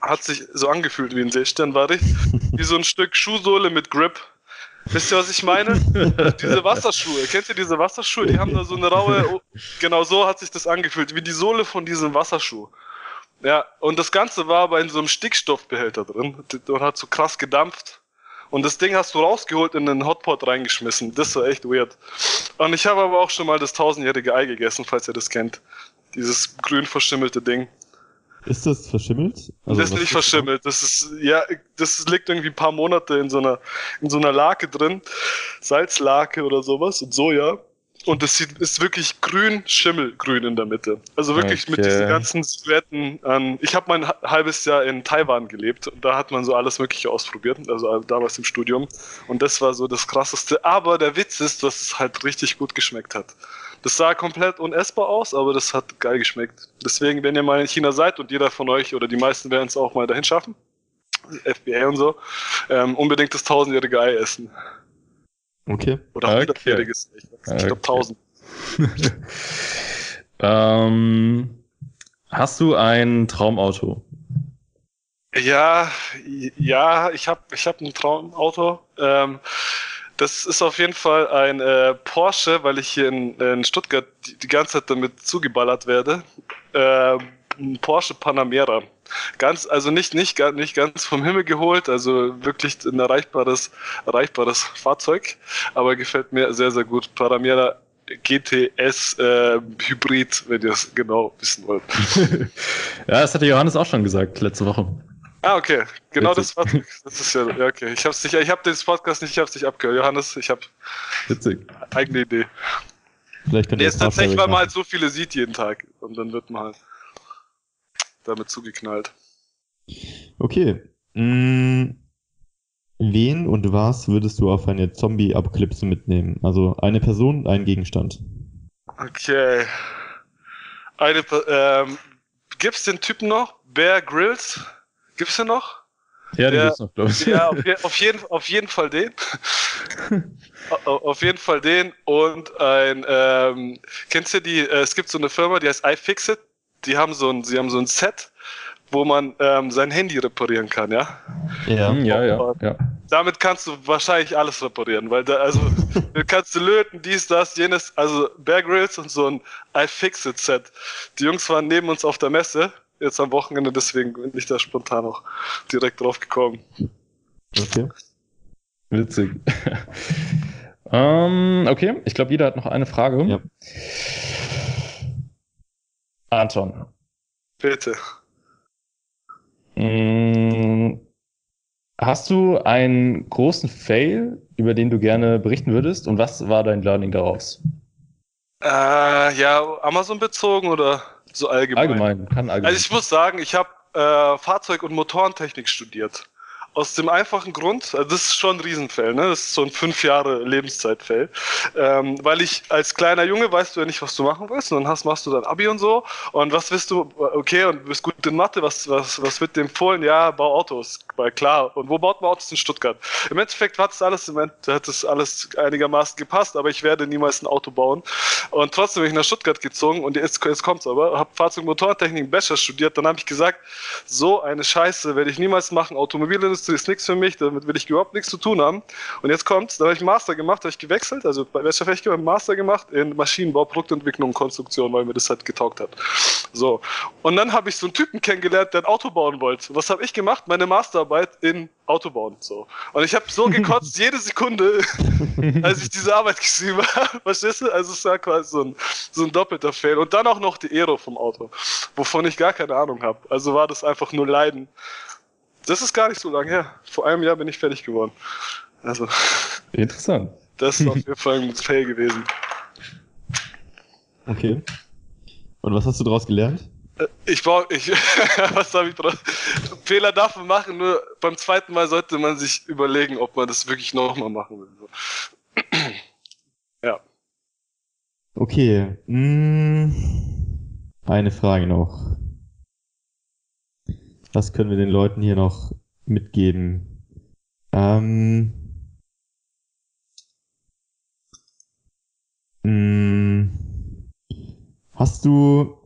hat sich so angefühlt wie ein Seestern, war ich. Wie so ein Stück Schuhsohle mit Grip. Wisst ihr, was ich meine? diese Wasserschuhe, kennt ihr diese Wasserschuhe? Die haben da so eine raue, genau so hat sich das angefühlt, wie die Sohle von diesem Wasserschuh. Ja, und das Ganze war aber in so einem Stickstoffbehälter drin und hat so krass gedampft. Und das Ding hast du rausgeholt in den Hotpot reingeschmissen. Das war echt weird. Und ich habe aber auch schon mal das tausendjährige Ei gegessen, falls ihr das kennt. Dieses grün verschimmelte Ding. Ist das verschimmelt? Also das ist nicht verschimmelt. Das ist, ja, das liegt irgendwie ein paar Monate in so einer, in so einer Lake drin. Salzlake oder sowas und Soja. Und das sieht, ist wirklich grün, Schimmelgrün in der Mitte. Also wirklich okay. mit diesen ganzen Silhouetten an. Ich habe mein halbes Jahr in Taiwan gelebt und da hat man so alles Mögliche ausprobiert. Also damals im Studium. Und das war so das Krasseste. Aber der Witz ist, dass es halt richtig gut geschmeckt hat. Das sah komplett unessbar aus, aber das hat geil geschmeckt. Deswegen, wenn ihr mal in China seid und jeder von euch oder die meisten werden es auch mal dahin schaffen, FBA und so, ähm, unbedingt das tausendjährige Ei essen. Okay. Oder hundertjähriges. Okay. Ich, ich glaube tausend. ähm, hast du ein Traumauto? Ja, ja, ich habe ich hab ein Traumauto. Ähm, das ist auf jeden Fall ein äh, Porsche, weil ich hier in, in Stuttgart die, die, ganze Zeit damit zugeballert werde. Äh, ein Porsche Panamera. Ganz, also nicht, nicht, nicht ganz vom Himmel geholt, also wirklich ein erreichbares, erreichbares Fahrzeug, aber gefällt mir sehr, sehr gut. Panamera GTS äh, Hybrid, wenn ihr es genau wissen wollt. ja, das hatte Johannes auch schon gesagt letzte Woche. Ah, okay. Genau Witzig. das war. Das ist ja, ja okay. Ich hab's nicht, ich hab den Podcast nicht, ich hab's nicht abgehört. Johannes, ich hab Witzig. eigene Idee. Vielleicht ihr nee, jetzt tatsächlich, weil man halt so viele sieht jeden Tag. Und dann wird man halt damit zugeknallt. Okay. Mm, wen und was würdest du auf eine Zombie-Apokalypse mitnehmen? Also eine Person, ein Gegenstand. Okay. Eine, ähm, gibt's den Typen noch? Bear Grylls? Gibt's den noch? Ja, den gibt's noch, glaube ich. Ja, auf, je, auf, jeden, auf jeden Fall den. auf jeden Fall den und ein, ähm, kennst du die, äh, es gibt so eine Firma, die heißt iFixit, die haben so ein, sie haben so ein Set, wo man ähm, sein Handy reparieren kann, ja? Ja, ja, ja, ja. Damit kannst du wahrscheinlich alles reparieren, weil da, also, du kannst du löten, dies, das, jenes, also Bear Grylls und so ein iFixit-Set. Die Jungs waren neben uns auf der Messe jetzt am Wochenende, deswegen bin ich da spontan auch direkt drauf gekommen. Okay. Witzig. um, ähm, okay, ich glaube, jeder hat noch eine Frage. Ja. Anton. Bitte. Mm, hast du einen großen Fail, über den du gerne berichten würdest? Und was war dein Learning daraus? Äh, ja, Amazon bezogen oder? So allgemein. Allgemein, kann allgemein. Also ich muss sagen, ich habe äh, Fahrzeug- und Motorentechnik studiert. Aus dem einfachen Grund, also das ist schon ein Riesenfell, ne? Das ist so ein fünf Jahre Lebenszeitfell. Ähm, weil ich als kleiner Junge weißt du ja nicht, was du machen willst. Und dann hast, machst du dein Abi und so. Und was willst du, okay, und bist gut in Mathe, was, was, was wird dir empfohlen? Ja, bau Autos. Weil klar. Und wo baut man Autos in Stuttgart? Im Endeffekt hat es alles, im hat es alles einigermaßen gepasst, aber ich werde niemals ein Auto bauen. Und trotzdem bin ich nach Stuttgart gezogen und jetzt, jetzt kommt's aber, habe Fahrzeug- und Motorentechnik Bachelor studiert. Dann habe ich gesagt, so eine Scheiße werde ich niemals machen. Automobilindustrie Industrie ist nichts für mich, damit will ich überhaupt nichts zu tun haben. Und jetzt kommt's, da habe ich Master gemacht, habe ich gewechselt, also bei Bachelor Master gemacht in Maschinenbau, Produktentwicklung und Konstruktion, weil mir das halt getaugt hat. So. Und dann habe ich so einen Typen kennengelernt, der ein Auto bauen wollte. Was habe ich gemacht? Meine Masterarbeit in Auto bauen. So. Und ich habe so gekotzt, jede Sekunde, als ich diese Arbeit geschrieben habe. Verstehst du? Also es war quasi so ein, so ein doppelter Fail. Und dann auch noch die Aero vom Auto, wovon ich gar keine Ahnung habe. Also war das einfach nur Leiden. Das ist gar nicht so lange her. Vor einem Jahr bin ich fertig geworden. Also. Interessant. Das ist auf jeden Fall ein Fail gewesen. Okay. Und was hast du daraus gelernt? Äh, ich brauche, ich, was habe ich draus? Fehler darf man machen, nur beim zweiten Mal sollte man sich überlegen, ob man das wirklich nochmal machen will. ja. Okay. Hm, eine Frage noch. Was können wir den Leuten hier noch mitgeben? Ähm, mh, hm, hast du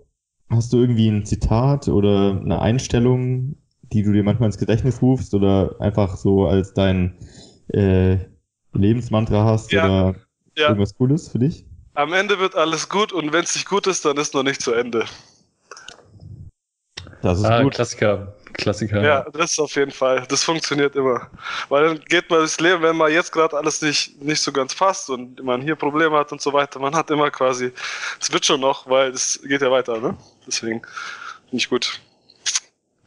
hast du irgendwie ein Zitat oder eine Einstellung, die du dir manchmal ins Gedächtnis rufst oder einfach so als dein äh, Lebensmantra hast ja. oder ja. irgendwas Cooles für dich? Am Ende wird alles gut und wenn es nicht gut ist, dann ist noch nicht zu Ende. Das ist ah, gut. Klassiker. Klassiker. Ja, das ist auf jeden Fall. Das funktioniert immer. Weil dann geht man das Leben, wenn man jetzt gerade alles nicht, nicht so ganz passt und man hier Probleme hat und so weiter, man hat immer quasi, es wird schon noch, weil es geht ja weiter, ne? Deswegen finde ich gut.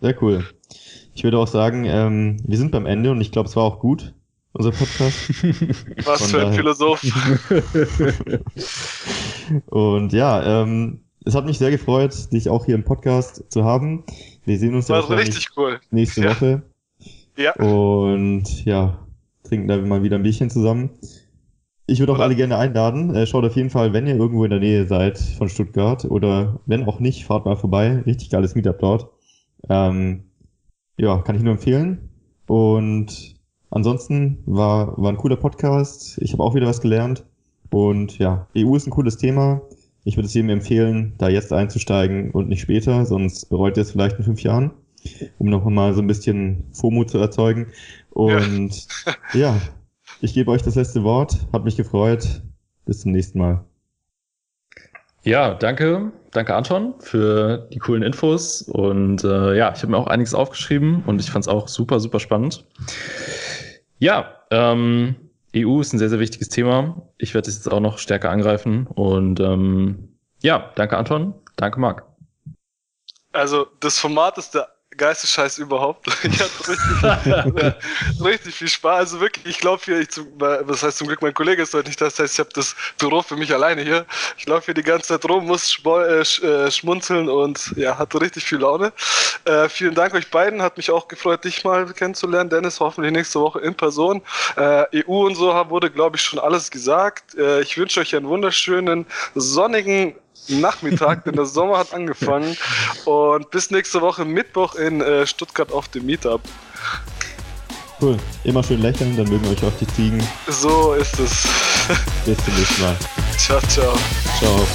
Sehr cool. Ich würde auch sagen, ähm, wir sind beim Ende und ich glaube, es war auch gut, unser Podcast. Was Von für ein daher. Philosoph. und ja, ähm, es hat mich sehr gefreut, dich auch hier im Podcast zu haben. Wir sehen uns ja richtig cool. nächste ja. Woche. Ja. Und ja, trinken da mal wieder ein Bierchen zusammen. Ich würde auch alle gerne einladen. Äh, schaut auf jeden Fall, wenn ihr irgendwo in der Nähe seid von Stuttgart oder wenn auch nicht, fahrt mal vorbei. Richtig geiles Meetup dort. Ähm, ja, kann ich nur empfehlen. Und ansonsten war, war ein cooler Podcast. Ich habe auch wieder was gelernt. Und ja, EU ist ein cooles Thema. Ich würde es jedem empfehlen, da jetzt einzusteigen und nicht später, sonst bereut ihr es vielleicht in fünf Jahren, um noch mal so ein bisschen FOMO zu erzeugen. Und ja, ja ich gebe euch das letzte Wort. Hat mich gefreut. Bis zum nächsten Mal. Ja, danke. Danke, Anton, für die coolen Infos. Und äh, ja, ich habe mir auch einiges aufgeschrieben und ich fand es auch super, super spannend. Ja, ähm, EU ist ein sehr, sehr wichtiges Thema. Ich werde es jetzt auch noch stärker angreifen. Und ähm, ja, danke Anton, danke Marc. Also das Format ist der Geistesscheiß überhaupt. Ich hatte richtig, richtig viel Spaß. Also wirklich, ich glaube hier, ich zum, was heißt zum Glück, mein Kollege ist heute nicht das heißt, ich habe das Büro für mich alleine hier. Ich laufe hier die ganze Zeit rum, muss äh, äh, schmunzeln und ja, hatte richtig viel Laune. Äh, vielen Dank euch beiden, hat mich auch gefreut, dich mal kennenzulernen, Dennis, hoffentlich nächste Woche in Person. Äh, EU und so wurde, glaube ich, schon alles gesagt. Äh, ich wünsche euch einen wunderschönen, sonnigen Nachmittag, denn der Sommer hat angefangen. Und bis nächste Woche Mittwoch in äh, Stuttgart auf dem Meetup. Cool. Immer schön lächeln, dann mögen euch auch die Ziegen. So ist es. Bis zum nächsten Mal. Ciao, ciao. Ciao.